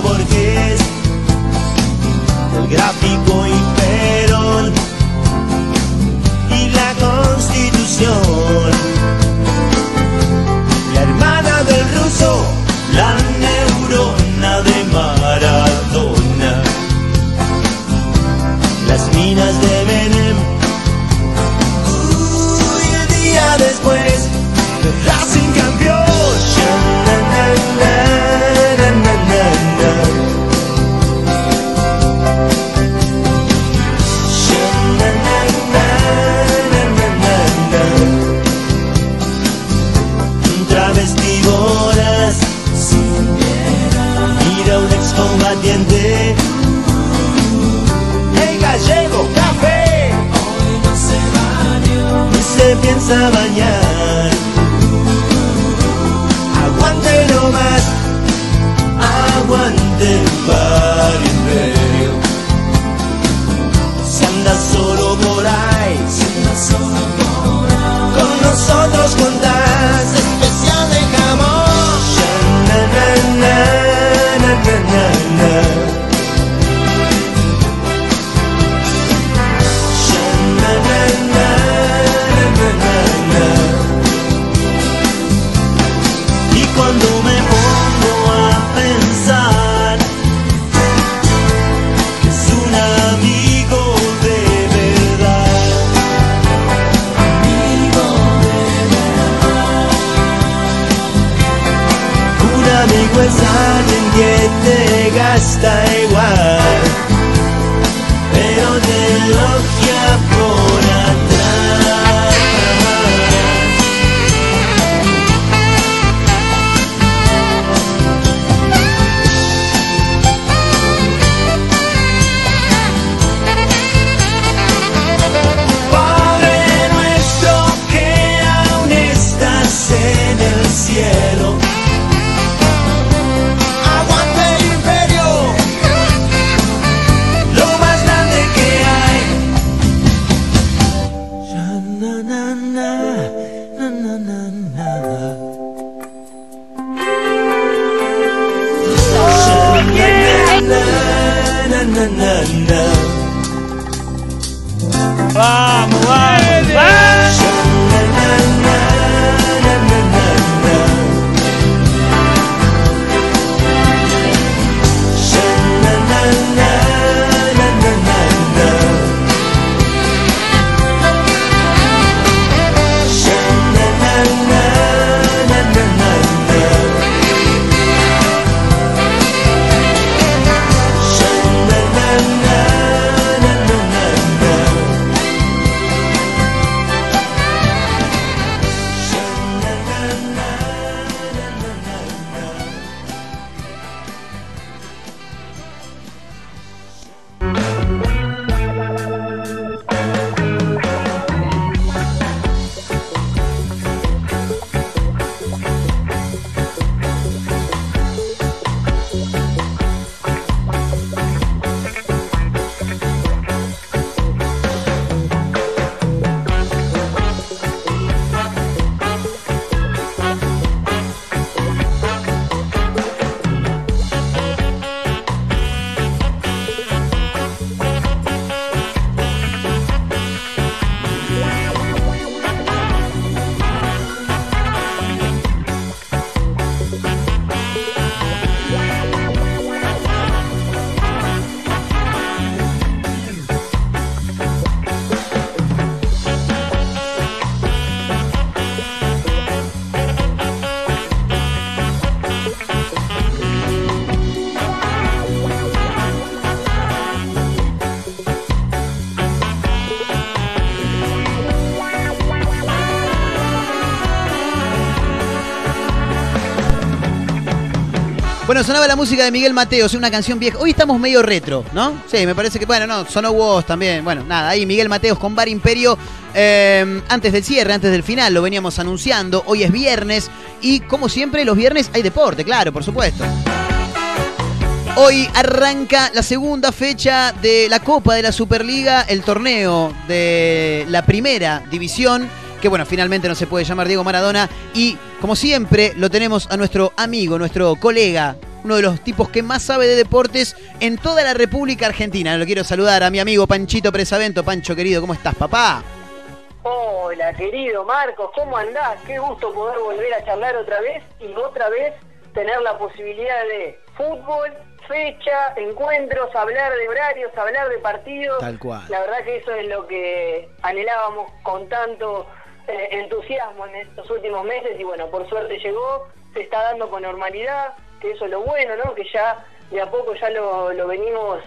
F: Bueno, sonaba la música de Miguel Mateos, una canción vieja. Hoy estamos medio retro, ¿no? Sí, me parece que, bueno, no, sonó vos también. Bueno, nada, ahí Miguel Mateos con Bar Imperio. eh, antes del cierre, antes del final, lo veníamos anunciando. Hoy es viernes y, como siempre, los viernes hay deporte, claro, por supuesto. Hoy arranca la segunda fecha de la Copa de la Superliga, el torneo de la primera división, que bueno, finalmente no se puede llamar Diego Maradona. Y como siempre, lo tenemos a nuestro amigo, nuestro colega, uno de los tipos que más sabe de deportes en toda la República Argentina. Lo quiero saludar a mi amigo Panchito Presavento. Pancho, querido, ¿cómo estás, papá?
H: Hola, querido Marcos, ¿cómo andás? Qué gusto poder volver a charlar otra vez y otra vez tener la posibilidad de fútbol, fecha, encuentros, hablar de horarios, hablar de partidos.
F: Tal cual.
H: La verdad que eso es lo que anhelábamos con tanto eh, entusiasmo en estos últimos meses y bueno, por suerte llegó, se está dando con normalidad, que eso es lo bueno, ¿no? Que ya de a poco ya lo, lo venimos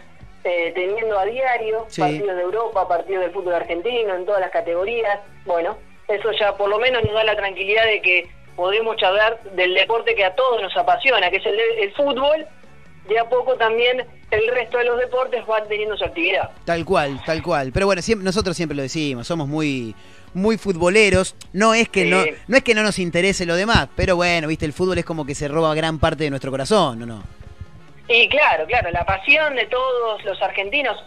H: eh, teniendo a diario,
F: Sí.
H: partidos de Europa, partidos del fútbol argentino, en todas las categorías. Bueno, eso ya por lo menos nos da la tranquilidad de que podemos charlar del deporte que a todos nos apasiona, que es el, el fútbol. De a poco también el resto de los deportes van teniendo su actividad.
F: Tal cual, tal cual. Pero bueno, siempre, nosotros siempre lo decimos, somos muy, muy futboleros. No es que
H: Sí.
F: no, no es que no nos interese lo demás, pero bueno, viste, el fútbol es como que se roba gran parte de nuestro corazón, ¿no? no?
H: Y claro, claro, la pasión de todos los argentinos,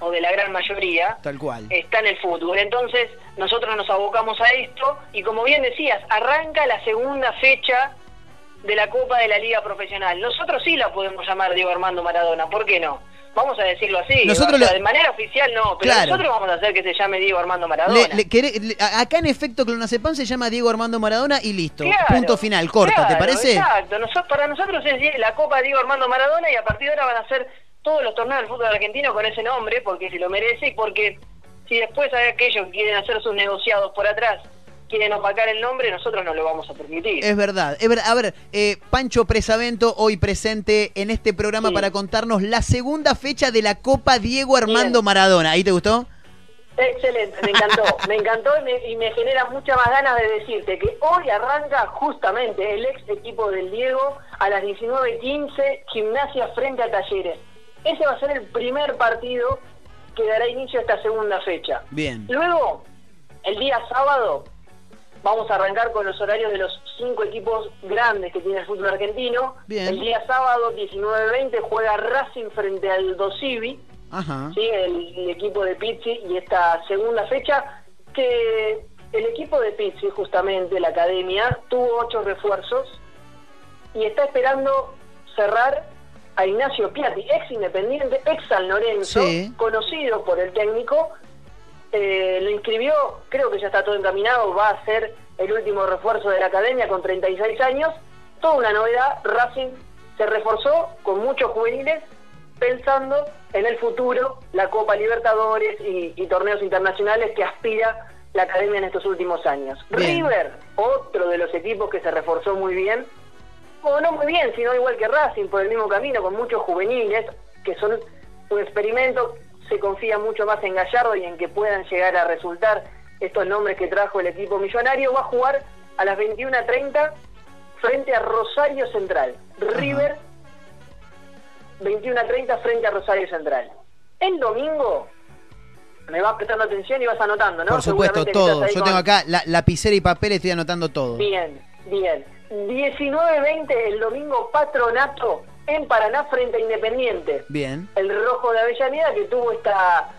H: o de la gran mayoría,
F: Tal cual.
H: está en el fútbol. Entonces, nosotros nos abocamos a esto y como bien decías, arranca la segunda fecha de la Copa de la Liga Profesional. Nosotros sí la podemos llamar Diego Armando Maradona, ¿por qué no? Vamos a decirlo así.
F: Nosotros
H: o sea,
F: lo-
H: de manera oficial no, pero
F: Claro.
H: nosotros vamos a hacer que se llame Diego Armando Maradona.
F: Le- le- queré- le- acá en efecto Clonazepam se llama Diego Armando Maradona y listo.
H: Claro,
F: Punto final, corta, ¿te
H: claro,
F: parece?
H: Exacto, Noso- para nosotros es la Copa Diego Armando Maradona y a partir de ahora van a ser todos los torneos del fútbol argentino con ese nombre, porque se lo merece y porque si después hay aquellos que quieren hacer sus negociados por atrás, quieren opacar el nombre, nosotros no lo vamos a permitir.
F: Es verdad, es verdad. A ver, eh, Pancho Presavento hoy presente en este programa
H: Sí.
F: para contarnos la segunda fecha de la Copa Diego Armando
H: Bien.
F: Maradona. ¿Ahí te gustó?
H: Excelente, me encantó, me encantó y me, y me genera muchas más ganas de decirte que hoy arranca justamente el ex equipo del Diego a las 19.15, gimnasia frente a Talleres. Ese va a ser el primer partido que dará inicio a esta segunda fecha.
F: Bien.
H: Luego, el día sábado, vamos a arrancar con los horarios de los cinco equipos grandes que tiene el fútbol argentino.
F: Bien.
H: El día sábado, 19.20, juega Racing frente al Dosivi.
F: Ajá.
H: ¿sí? el, el equipo de Pizzi y esta segunda fecha que el equipo de Pizzi justamente la academia tuvo ocho refuerzos y está esperando cerrar a Ignacio Piatti ex Independiente ex San Lorenzo
F: Sí.
H: conocido por el técnico eh, lo inscribió creo que ya está todo encaminado va a ser el último refuerzo de la academia con 36 años toda una novedad Racing se reforzó con muchos juveniles pensando en el futuro, la Copa Libertadores y, y torneos internacionales que aspira la academia en estos últimos años.
F: Bien.
H: River, otro de los equipos que se reforzó muy bien, o no muy bien, sino igual que Racing, por el mismo camino, con muchos juveniles, que son un experimento, se confía mucho más en Gallardo y en que puedan llegar a resultar estos nombres que trajo el equipo millonario, va a jugar a las 21.30 frente a Rosario Central. River 21 a 30 frente a Rosario Central. El domingo me vas prestando atención y vas anotando, ¿no?
F: Por supuesto, todo. Yo
H: con-
F: tengo acá la, lapicera y papel, estoy anotando todo.
H: Bien, bien. 19-20 el domingo Patronato en Paraná frente a Independiente.
F: Bien.
H: El Rojo de Avellaneda que tuvo esta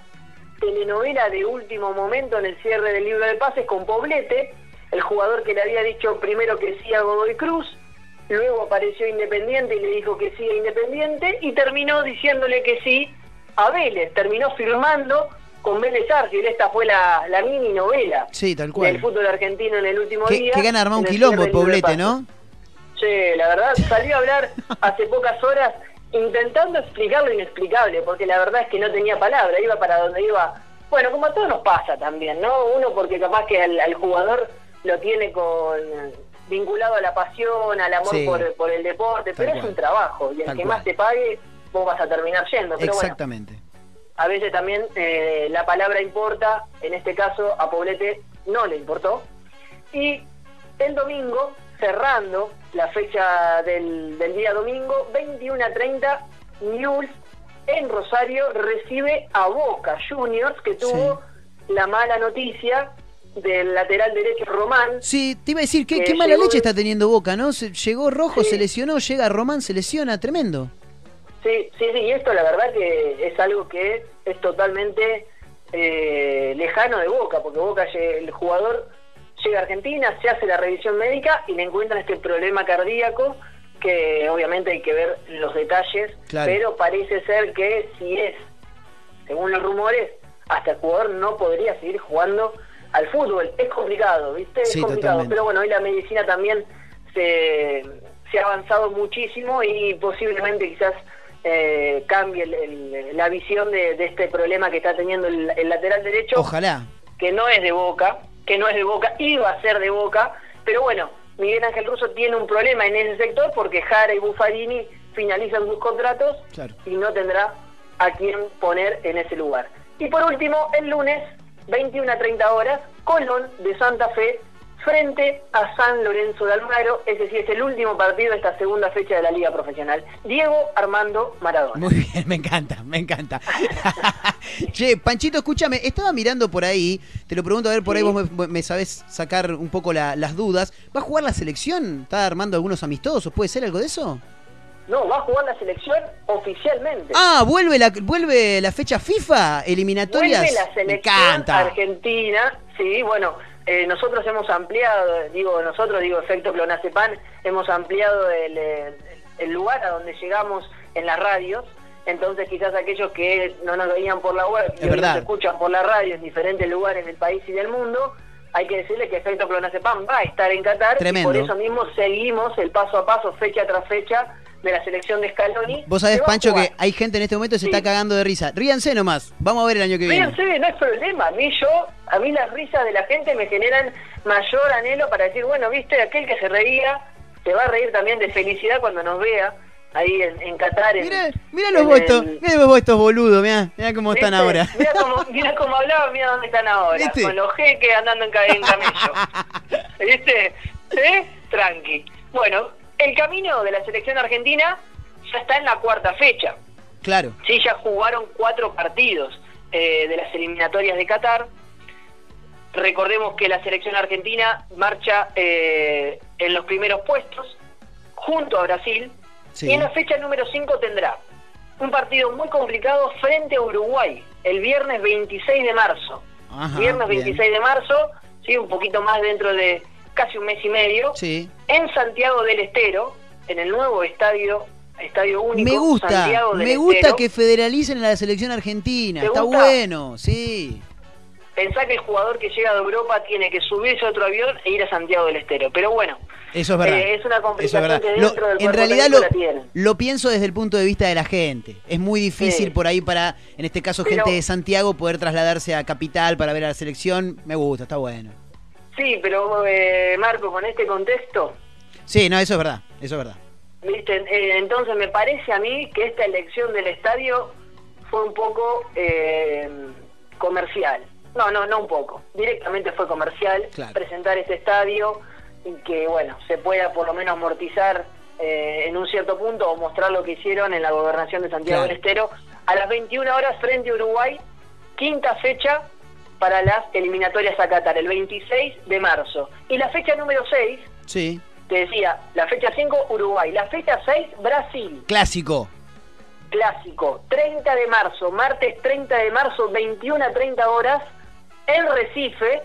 H: telenovela de último momento en el cierre del libro de pases con Poblete, el jugador que le había dicho primero que sí a Godoy Cruz, luego apareció Independiente y le dijo que sí a Independiente y terminó diciéndole que sí a Vélez, terminó firmando con Vélez Arfield, esta fue la, la mini novela
F: Sí, tal
H: del
F: cual.
H: fútbol argentino en el último
F: Que,
H: día.
F: que gana armar un quilombo
H: del
F: Poblete. ¿no?
H: Sí, la verdad, salió a hablar hace pocas horas intentando explicar lo inexplicable, porque la verdad es que no tenía palabra, iba para donde iba. Bueno, como a todos nos pasa también, ¿no? Uno porque capaz que al, al jugador lo tiene con vinculado a la pasión, al amor
F: Sí.
H: por, por el deporte, pero es un trabajo, y el
F: Tal
H: que
F: cual.
H: más te pague, vos vas a terminar yendo. Pero bueno,
F: Exactamente.
H: a veces también eh, la palabra importa, en este caso a Poblete no le importó. Y el domingo cerrando la fecha del, del día domingo, 21 a 30, News en Rosario recibe a Boca Juniors, que tuvo la mala noticia del lateral derecho Román.
F: Sí, te iba a decir, qué, mala leche está teniendo Boca, ¿no? Se- llegó Rojo,
H: Sí.
F: se lesionó, llega Román, se lesiona, tremendo.
H: Sí, sí, sí, y esto la verdad que es algo que es totalmente eh, lejano de Boca, porque Boca, el jugador llega a Argentina, se hace la revisión médica y le encuentran este problema cardíaco que obviamente hay que ver los detalles,
F: Claro.
H: pero parece ser que si es, según los rumores, hasta el jugador no podría seguir jugando al fútbol. Es complicado, ¿viste?
F: Sí,
H: es complicado,
F: totalmente.
H: pero bueno, hoy la medicina también se, se ha avanzado muchísimo y posiblemente quizás eh, cambie el- el- la visión de, de este problema que está teniendo el, el lateral derecho,
F: Ojalá.
H: que no es de Boca, que no es de Boca, iba a ser de Boca, pero bueno, Miguel Ángel Russo tiene un problema en ese sector porque Jara y Buffarini finalizan sus contratos
F: Claro.
H: y no tendrá a quién poner en ese lugar. Y por último, el lunes, 21 a 30 horas, Colón de Santa Fe frente a San Lorenzo de Almagro, es decir, es el último partido de esta segunda fecha de la Liga Profesional. Diego Armando Maradona.
F: Muy bien, me encanta, me encanta. che, Panchito, escúchame, estaba mirando por ahí, te lo pregunto a ver, por ahí vos me, me sabés sacar un poco la- las dudas. ¿Va a jugar la selección? ¿Está armando algunos amistosos? ¿Puede ser algo de eso?
H: No, va a jugar la selección oficialmente.
F: Ah, vuelve la, vuelve la fecha FIFA, eliminatorias.
H: Vuelve la selección argentina, sí, bueno, eh, nosotros hemos ampliado, digo nosotros, digo Efecto Clonazepam, hemos ampliado el, eh, el lugar a donde llegamos en las radios, entonces quizás aquellos que no nos veían por la web y hoy
F: verdad.
H: nos escuchan por la radio en diferentes lugares del país y del mundo, hay que decirle que Efecto Clonazepam va a estar en Qatar
F: Tremendo.
H: y por eso mismo seguimos el paso a paso, fecha tras fecha, de la selección de Scaloni.
F: Vos sabés, Pancho, que hay gente en este momento que se
H: Sí.
F: está cagando de risa. Ríanse nomás. Vamos a ver el año que viene.
H: Fíjense, no es problema. A mí yo, a mí las risas de la gente me generan mayor anhelo para decir, bueno, viste, aquel que se reía, se va a reír también de felicidad cuando nos vea ahí en, en Qatar. en-
F: Mirá, mirá los
H: el-
F: mirá vos estos boludos, mirá, mirá cómo están ahora.
H: Mirá cómo, mirá cómo hablaban, mirá dónde están ahora. Con los jeques andando en, en camello. ¿Viste? ¿Eh? Tranqui. Bueno, el camino de la selección argentina ya está en la cuarta fecha.
F: Claro.
H: Sí, ya jugaron cuatro partidos eh, de las eliminatorias de Qatar. Recordemos que la selección argentina marcha eh, en los primeros puestos junto a Brasil.
F: Sí.
H: Y en la fecha número 5 tendrá un partido muy complicado frente a Uruguay el viernes 26 de marzo.
F: Ajá,
H: viernes
F: bien.
H: 26 de marzo, sí, un poquito más dentro de casi un mes y medio,
F: Sí.
H: en Santiago del Estero, en el nuevo estadio, estadio único.
F: Me gusta,
H: Santiago del
F: me gusta
H: Estero.
F: que federalicen a la selección argentina.
H: ¿Te
F: Está
H: gusta?
F: bueno, sí.
H: Pensá que el jugador que llega de Europa tiene que subirse a otro avión e ir a Santiago del Estero. Pero bueno,
F: Eso es verdad.
H: Eh, es una complicación
F: es verdad.
H: que
F: Lo-
H: dentro del
F: en realidad lo, lo pienso desde el punto de vista de la gente. Es muy difícil
H: Sí.
F: por ahí para, en este caso,
H: Pero-
F: gente de Santiago poder trasladarse a Capital para ver a la selección. Me gusta, está bueno.
H: Sí, pero eh, Marco, con este contexto,
F: Sí, no, eso es verdad, eso es verdad.
H: ¿viste? Eh, entonces me parece a mí que esta elección del estadio fue un poco eh, comercial. No, no, no un poco. Directamente fue comercial
F: Claro.
H: presentar este estadio y que, bueno, se pueda por lo menos amortizar eh, en un cierto punto o mostrar lo que hicieron en la gobernación de Santiago
F: Claro.
H: del Estero a las 21 horas frente a Uruguay, quinta fecha para las eliminatorias a Qatar, el 26 de marzo. Y la fecha número 6,
F: Sí.
H: te decía, la fecha 5 Uruguay, la fecha 6 Brasil,
F: Clásico.
H: clásico, 30 de marzo, martes 30 de marzo, 21 a 30 horas, en Recife,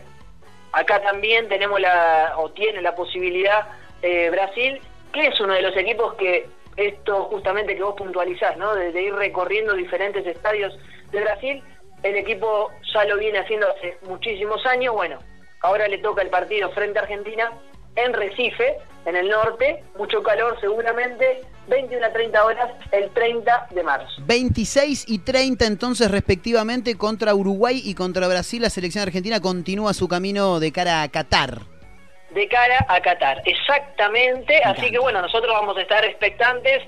H: acá también tenemos la, o tiene la posibilidad eh, Brasil, que es uno de los equipos que esto justamente que vos puntualizás, ¿no? De, de ir recorriendo diferentes estadios de Brasil, el equipo ya lo viene haciendo hace muchísimos años, bueno, ahora le toca el partido frente a Argentina en Recife, en el norte, mucho calor seguramente, 21 a 30 horas el 30 de marzo.
F: 26 y 30 entonces respectivamente contra Uruguay y contra Brasil. La selección argentina continúa su camino de cara a Qatar.
H: de cara a Qatar. Exactamente, así que bueno, nosotros vamos a estar expectantes,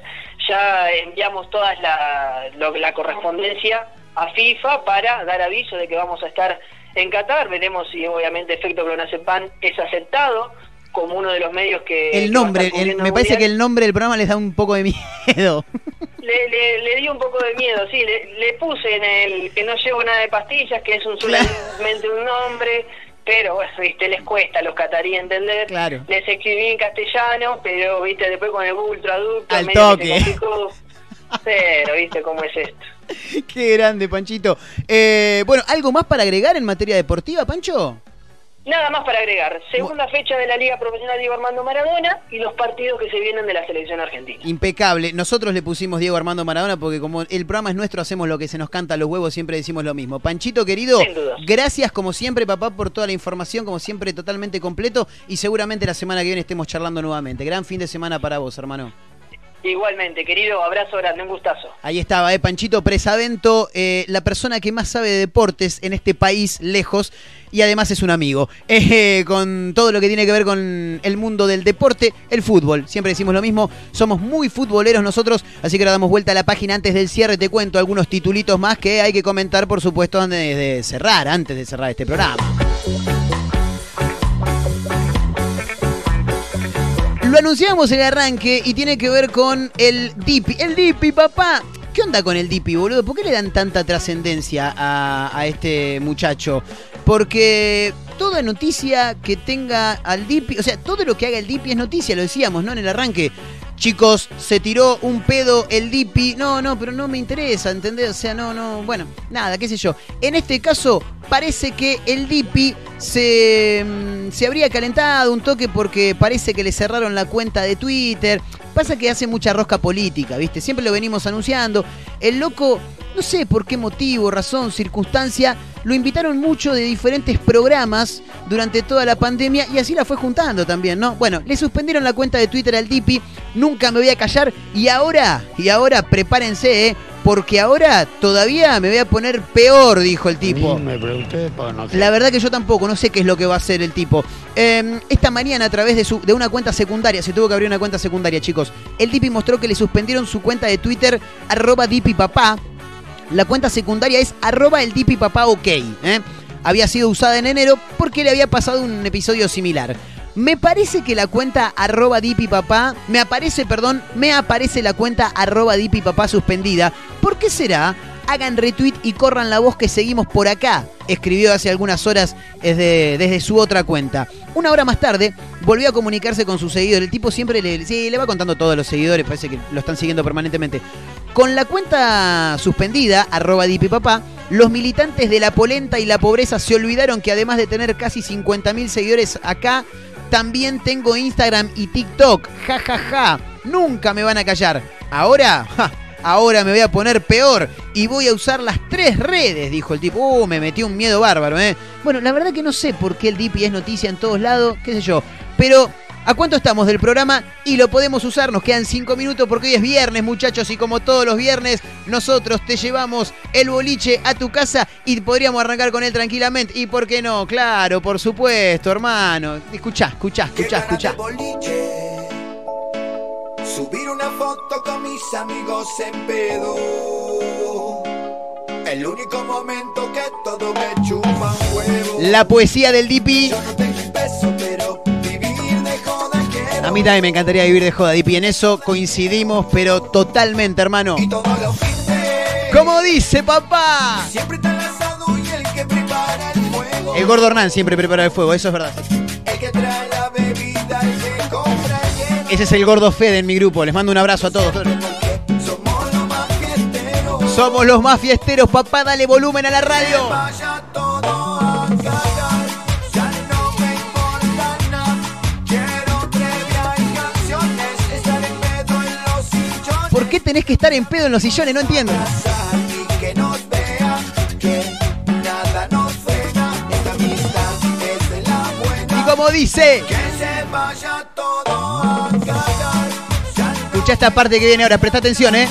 H: ya enviamos toda la, lo- la correspondencia a FIFA para dar aviso de que vamos a estar en Qatar, veremos si obviamente efecto clonazepam es aceptado como uno de los medios que...
F: El nombre, el- me parece que el nombre del programa les da un poco de miedo.
H: Le, le, le dio un poco de miedo, sí, le, le puse en el que no llevo nada de pastillas, que es un solamente un nombre, pero bueno, viste, les cuesta a los cataríes entender.
F: Claro.
H: Les escribí en castellano, pero viste, después con el Google Traductor
F: Al toque.
H: Pero, viste cómo es esto.
F: Qué grande, Panchito. Eh, bueno, ¿algo más para agregar en materia deportiva, Pancho?
H: Nada más para agregar, segunda fecha de la Liga Profesional Diego Armando Maradona y los partidos que se vienen de la selección argentina.
F: Impecable. Nosotros le pusimos Diego Armando Maradona porque como el programa es nuestro, hacemos lo que se nos canta a los huevos, siempre decimos lo mismo. Panchito, querido, gracias como siempre, papá, por toda la información, como siempre, totalmente completo. Y seguramente la semana que viene estemos charlando nuevamente. Gran fin de semana para vos, hermano.
H: Igualmente, querido, abrazo grande, un gustazo.
F: Ahí estaba, eh, Panchito Presavento, eh, la persona que más sabe de deportes en este país lejos y además es un amigo. Eh, con todo lo que tiene que ver con el mundo del deporte, el fútbol. Siempre decimos lo mismo, somos muy futboleros nosotros, así que ahora damos vuelta a la página antes del cierre. Te cuento algunos titulitos más que hay que comentar, por supuesto, antes de cerrar, antes de cerrar este programa. Lo anunciamos en el arranque y tiene que ver con el Dipi. El Dipi, papá. ¿Qué onda con el Dipi, boludo? ¿Por qué le dan tanta trascendencia a, a este muchacho? Porque toda noticia que tenga al Dipi, o sea, todo lo que haga el Dipi es noticia, lo decíamos, ¿no? En el arranque. Chicos, se tiró un pedo el Dipi. No, no, pero no me interesa, ¿entendés? O sea, no, no, bueno, nada, qué sé yo. En este caso, parece que el Dipi se, mm, se habría calentado un toque porque parece que le cerraron la cuenta de Twitter. Pasa que hace mucha rosca política, ¿viste? Siempre lo venimos anunciando. El loco, no sé por qué motivo, razón, circunstancia, lo invitaron mucho de diferentes programas durante toda la pandemia y así la fue juntando también, ¿no? Bueno, le suspendieron la cuenta de Twitter al Dipi, nunca me voy a callar y ahora, y ahora prepárense, ¿eh? Porque ahora todavía me voy a poner peor, dijo el tipo.
E: Me pregunté, pues no sé.
F: La verdad que yo tampoco, no sé qué es lo que va a hacer el tipo. Eh, esta mañana a través de, su, de una cuenta secundaria, se tuvo que abrir una cuenta secundaria, chicos. El Dipi mostró que le suspendieron su cuenta de Twitter, arroba DipiPapá. La cuenta secundaria es arroba el DipiPapá ok. ¿eh? Había sido usada en enero porque le había pasado un episodio similar. Me parece que la cuenta arroba DipiPapá, me aparece, perdón, me aparece la cuenta arroba DipiPapá suspendida. ¿Por qué será? Hagan retweet y corran la voz que seguimos por acá, escribió hace algunas horas desde, su otra cuenta. Una hora más tarde, volvió a comunicarse con sus seguidores. El tipo siempre le, sí, le va contando todo a los seguidores, parece que lo están siguiendo permanentemente. Con la cuenta suspendida, arroba DipiPapá, los militantes de la polenta y la pobreza se olvidaron que además de tener casi 50.000 seguidores acá, también tengo Instagram y TikTok. Ja, ja, ja. Nunca me van a callar. Ahora, ja, ahora me voy a poner peor y voy a usar las tres redes, dijo el tipo. Uh, me metí un miedo bárbaro, ¿eh? Bueno, la verdad que no sé por qué el Dipi es noticia en todos lados, qué sé yo. Pero ¿A cuánto estamos del programa? Y lo podemos usar, nos quedan cinco minutos porque hoy es viernes, muchachos, y como todos los viernes, nosotros te llevamos el boliche a tu casa y podríamos arrancar con él tranquilamente. ¿Y por qué no? Claro, por supuesto, hermano. Escuchá, escuchá, escuchá, escuchá.
I: Subir foto con mis amigos en pedo. El único momento que todo me chupa un huevo.
F: La poesía del Dipi.
I: Yo no tengo un peso, pero vivir de joda quiero.
F: A mí también me encantaría vivir de joda, Dipi. En eso coincidimos, pero totalmente, hermano.
I: Y los fines.
F: Como dice papá.
I: Siempre está el y el que prepara el fuego.
F: El gordo Hernán siempre prepara el fuego, eso es verdad.
I: El que trae la bebida, el que hielo.
F: Ese es el gordo Fede en mi grupo. Les mando un abrazo a todos.
I: Somos los más fiesteros.
F: Papá. Dale volumen a la radio. ¿Por qué tenés que estar en pedo en los sillones? No entiendo.
I: Y
F: como dice,
I: Que se vaya
F: escucha esta parte que viene ahora. Presta atención, ¿eh?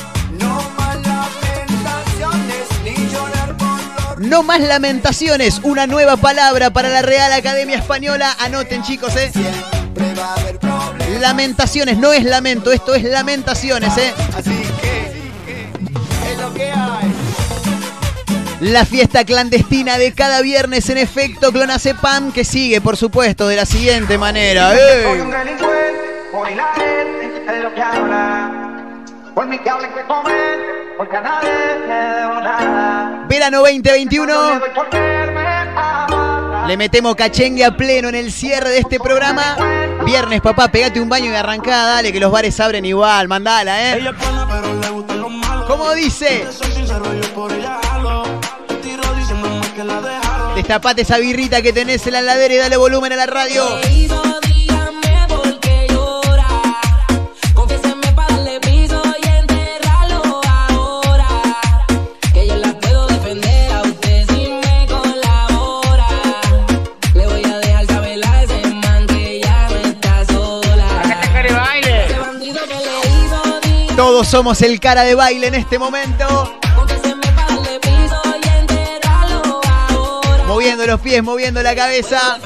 I: no más lamentaciones.
F: Una nueva palabra para la Real Academia Española. Anoten, chicos, ¿eh? Lamentaciones, no es lamento. Esto es lamentaciones, ¿eh? La fiesta clandestina de cada viernes en efecto Clonacepam que sigue, por supuesto, de la siguiente manera.
I: Delincuente, por la gente es lo que habla. Por mi que hablen que comen, porque a nadie le debo nada.
F: Verano
I: No
F: 2021.
I: le por
F: metemos cachengue a pleno en el cierre de este programa. Viernes, papá, pegate un baño y arrancá, dale, que los bares abren igual. Mandala, ¿eh?
I: Ella es buena, pero le gustan los malos.
F: ¿Cómo dice?
I: Por.
F: Destapate esa birrita que tenés en la heladera y dale volumen a la radio. Todos somos el cara de baile en este momento. Moviendo los pies, moviendo la cabeza.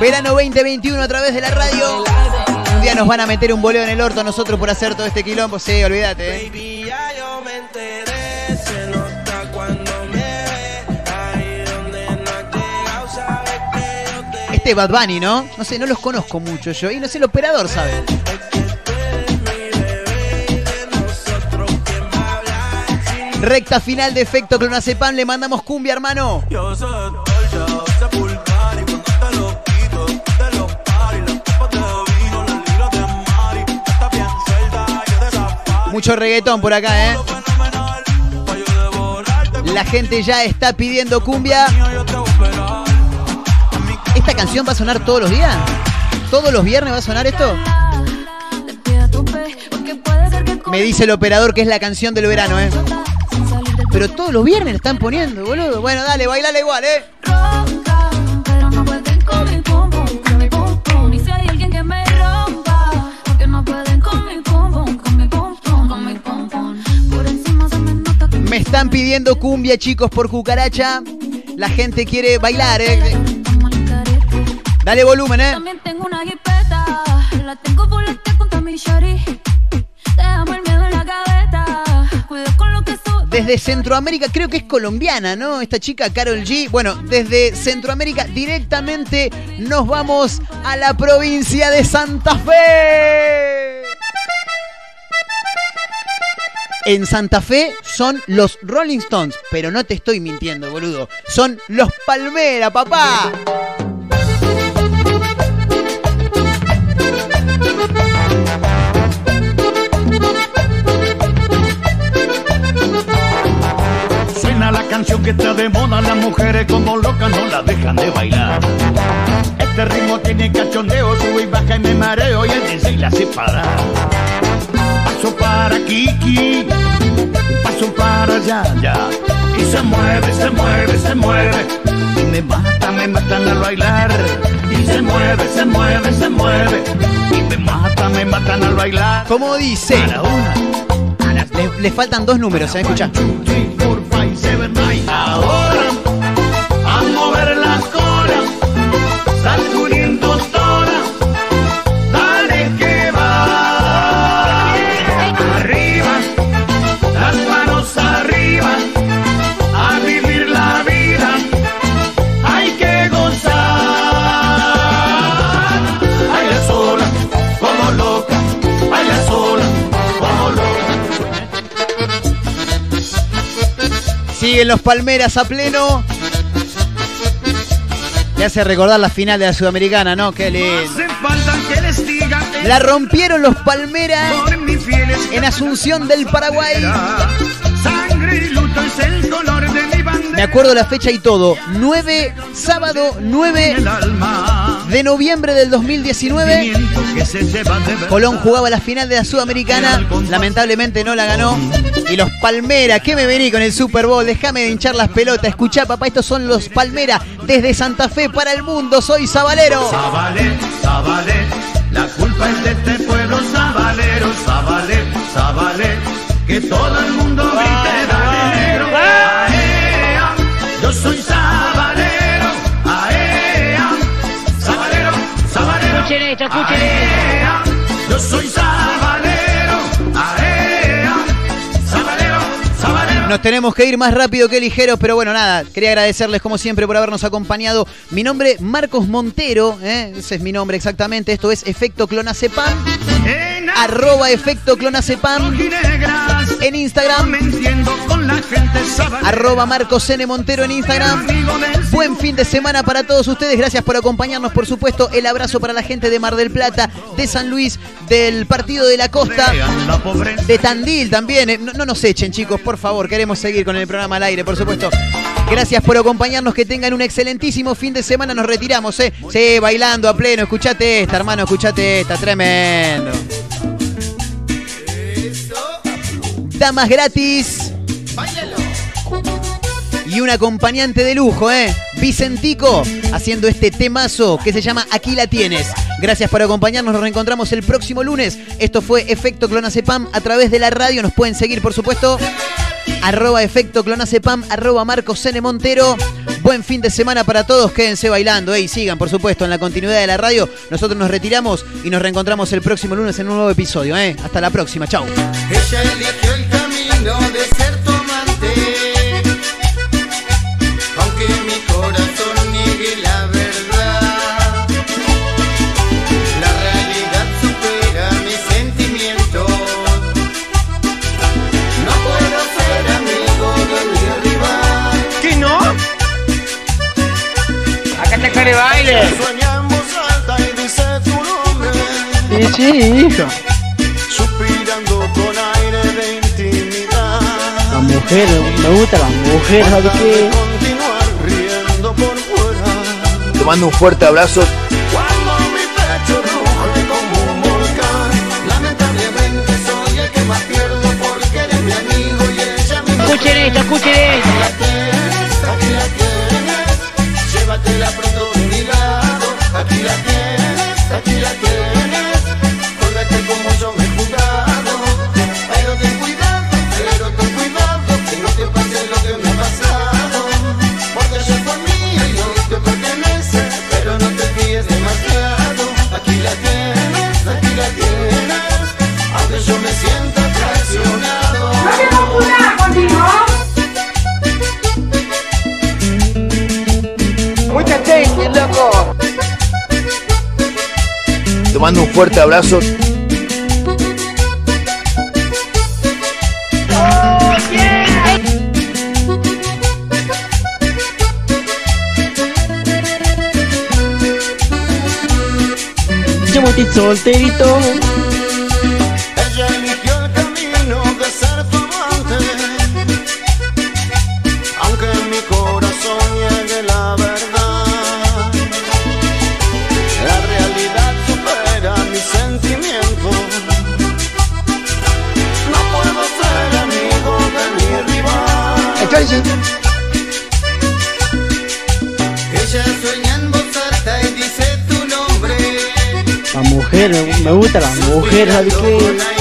F: Verano 2021 a través de la radio. Un día nos van a meter un boleo en el orto a nosotros por hacer todo este quilombo. Sí, olvídate. ¿eh? Este es Bad Bunny, ¿no? No sé, no los conozco mucho yo. Y no sé, el operador sabe. Recta final de efecto clonazepam. Le mandamos cumbia, hermano. Mucho reggaetón por acá, ¿eh? La gente ya está pidiendo cumbia. ¿Esta canción va a sonar todos los días? ¿Todos los viernes va a sonar esto? Me dice el operador que es la canción del verano, ¿eh? Pero todos los viernes la están poniendo, boludo. Bueno, dale, bailale igual, ¿eh?
J: roca, pero no pueden con mi pum pum, con mi pum pum. Y si hay alguien que me rompa, porque no pueden con mi pum pum, con mi pum pum, con mi pum pum. Por encima se me nota que
F: Me están pidiendo cumbia, chicos, por cucaracha. La gente quiere bailar, ¿eh? Dale volumen, ¿eh?
J: También tengo una
F: Centroamérica, creo que es colombiana, ¿no? Esta chica, Carol G. Bueno, desde Centroamérica directamente nos vamos a la provincia de Santa Fe. En Santa Fe son los Rolling Stones, pero no te estoy mintiendo, boludo. Son los Palmera, papá.
B: Canción que está de moda, las mujeres como locas no la dejan de bailar. Este ritmo tiene cachondeo, sube y baja y me mareo y el DJ la hace parar. Paso para Kiki, paso para Yaya. Y se mueve, se mueve, se mueve. Y me mata, me matan al bailar. Y se mueve, se mueve, se mueve. Y me mata, me matan al bailar.
F: Como dice,
B: A la una, a las
F: le, le faltan dos números, ¿eh? Escucha.
B: Two, three,
F: Siguen los Palmeras a pleno. Te hace recordar la final de la Sudamericana, ¿no? Qué lindo. La rompieron los Palmeras en Asunción del Paraguay. Me acuerdo la fecha y todo. 9, sábado 9
B: El alma.
F: de noviembre del 2019.
B: Viento que se lleva de verdad.
F: Colón jugaba la final de la Sudamericana. Lamentablemente no la ganó. Y los Palmera, ¿qué me vení con el Super Bowl? Déjame de hinchar las pelotas. Escuchá, papá, estos son los Palmera desde Santa Fe para el mundo. Soy Sabalero.
B: Zabalé, Zabalé, la culpa es de este pueblo sabalero, Zabalé, Zabalé, que todo el mundo grite dale negro. Aea, yo soy sabalero, aea, sabalero, sabalero. Escuchen esto, escuchen yo soy sabalero,
F: Nos tenemos que ir más rápido que ligeros, pero bueno, nada, quería agradecerles como siempre por habernos acompañado. Mi nombre, Marcos Montero, ¿eh? ese es mi nombre exactamente, esto es Efecto Clonacepam, arroba Efecto Clonacepam, en Instagram, arroba Marcos N. Montero en Instagram. Buen fin de semana para todos ustedes, gracias por acompañarnos, por supuesto, el abrazo para la gente de Mar del Plata, de San Luis, del Partido de la Costa, de Tandil también. Eh, No, no nos echen, chicos, por favor. Queremos seguir con el programa al aire, por supuesto. Gracias por acompañarnos. Que tengan un excelentísimo fin de semana. Nos retiramos, ¿eh? Sí, bailando a pleno. Escuchate esta, hermano. Escuchate esta. Tremendo. Damas gratis. Y un acompañante de lujo, ¿eh? Vicentico, haciendo este temazo que se llama Aquí la tienes. Gracias por acompañarnos, nos reencontramos el próximo lunes. Esto fue Efecto Clonacepam a través de la radio. Nos pueden seguir, por supuesto, arroba Efecto Clonacepam, arroba Marcos N. Montero. Buen fin de semana para todos, quédense bailando ¿eh? y sigan, por supuesto, en la continuidad de la radio. Nosotros nos retiramos y nos reencontramos el próximo lunes en un nuevo episodio. ¿eh? Hasta la próxima, chao.
K: Está Care Baile.
I: Sueña en voz alta y dice tu nombre,
G: Sí, sí, hijo.
I: suspirando con aire de intimidad.
G: La mujer, me gusta la mujer, ¿sabes qué?
I: Continuar riendo por fuera.
C: Te mando un fuerte abrazo.
I: Cuando mi pecho ruge como un volcán, lamentablemente soy el que más pierdo porque eres mi amigo y ella mi mujer.
K: Escuchen esto, escuchen esto.
C: Mando un fuerte abrazo.
G: Yo estoy solterito. Gusta la mujer, ¿sabes qué?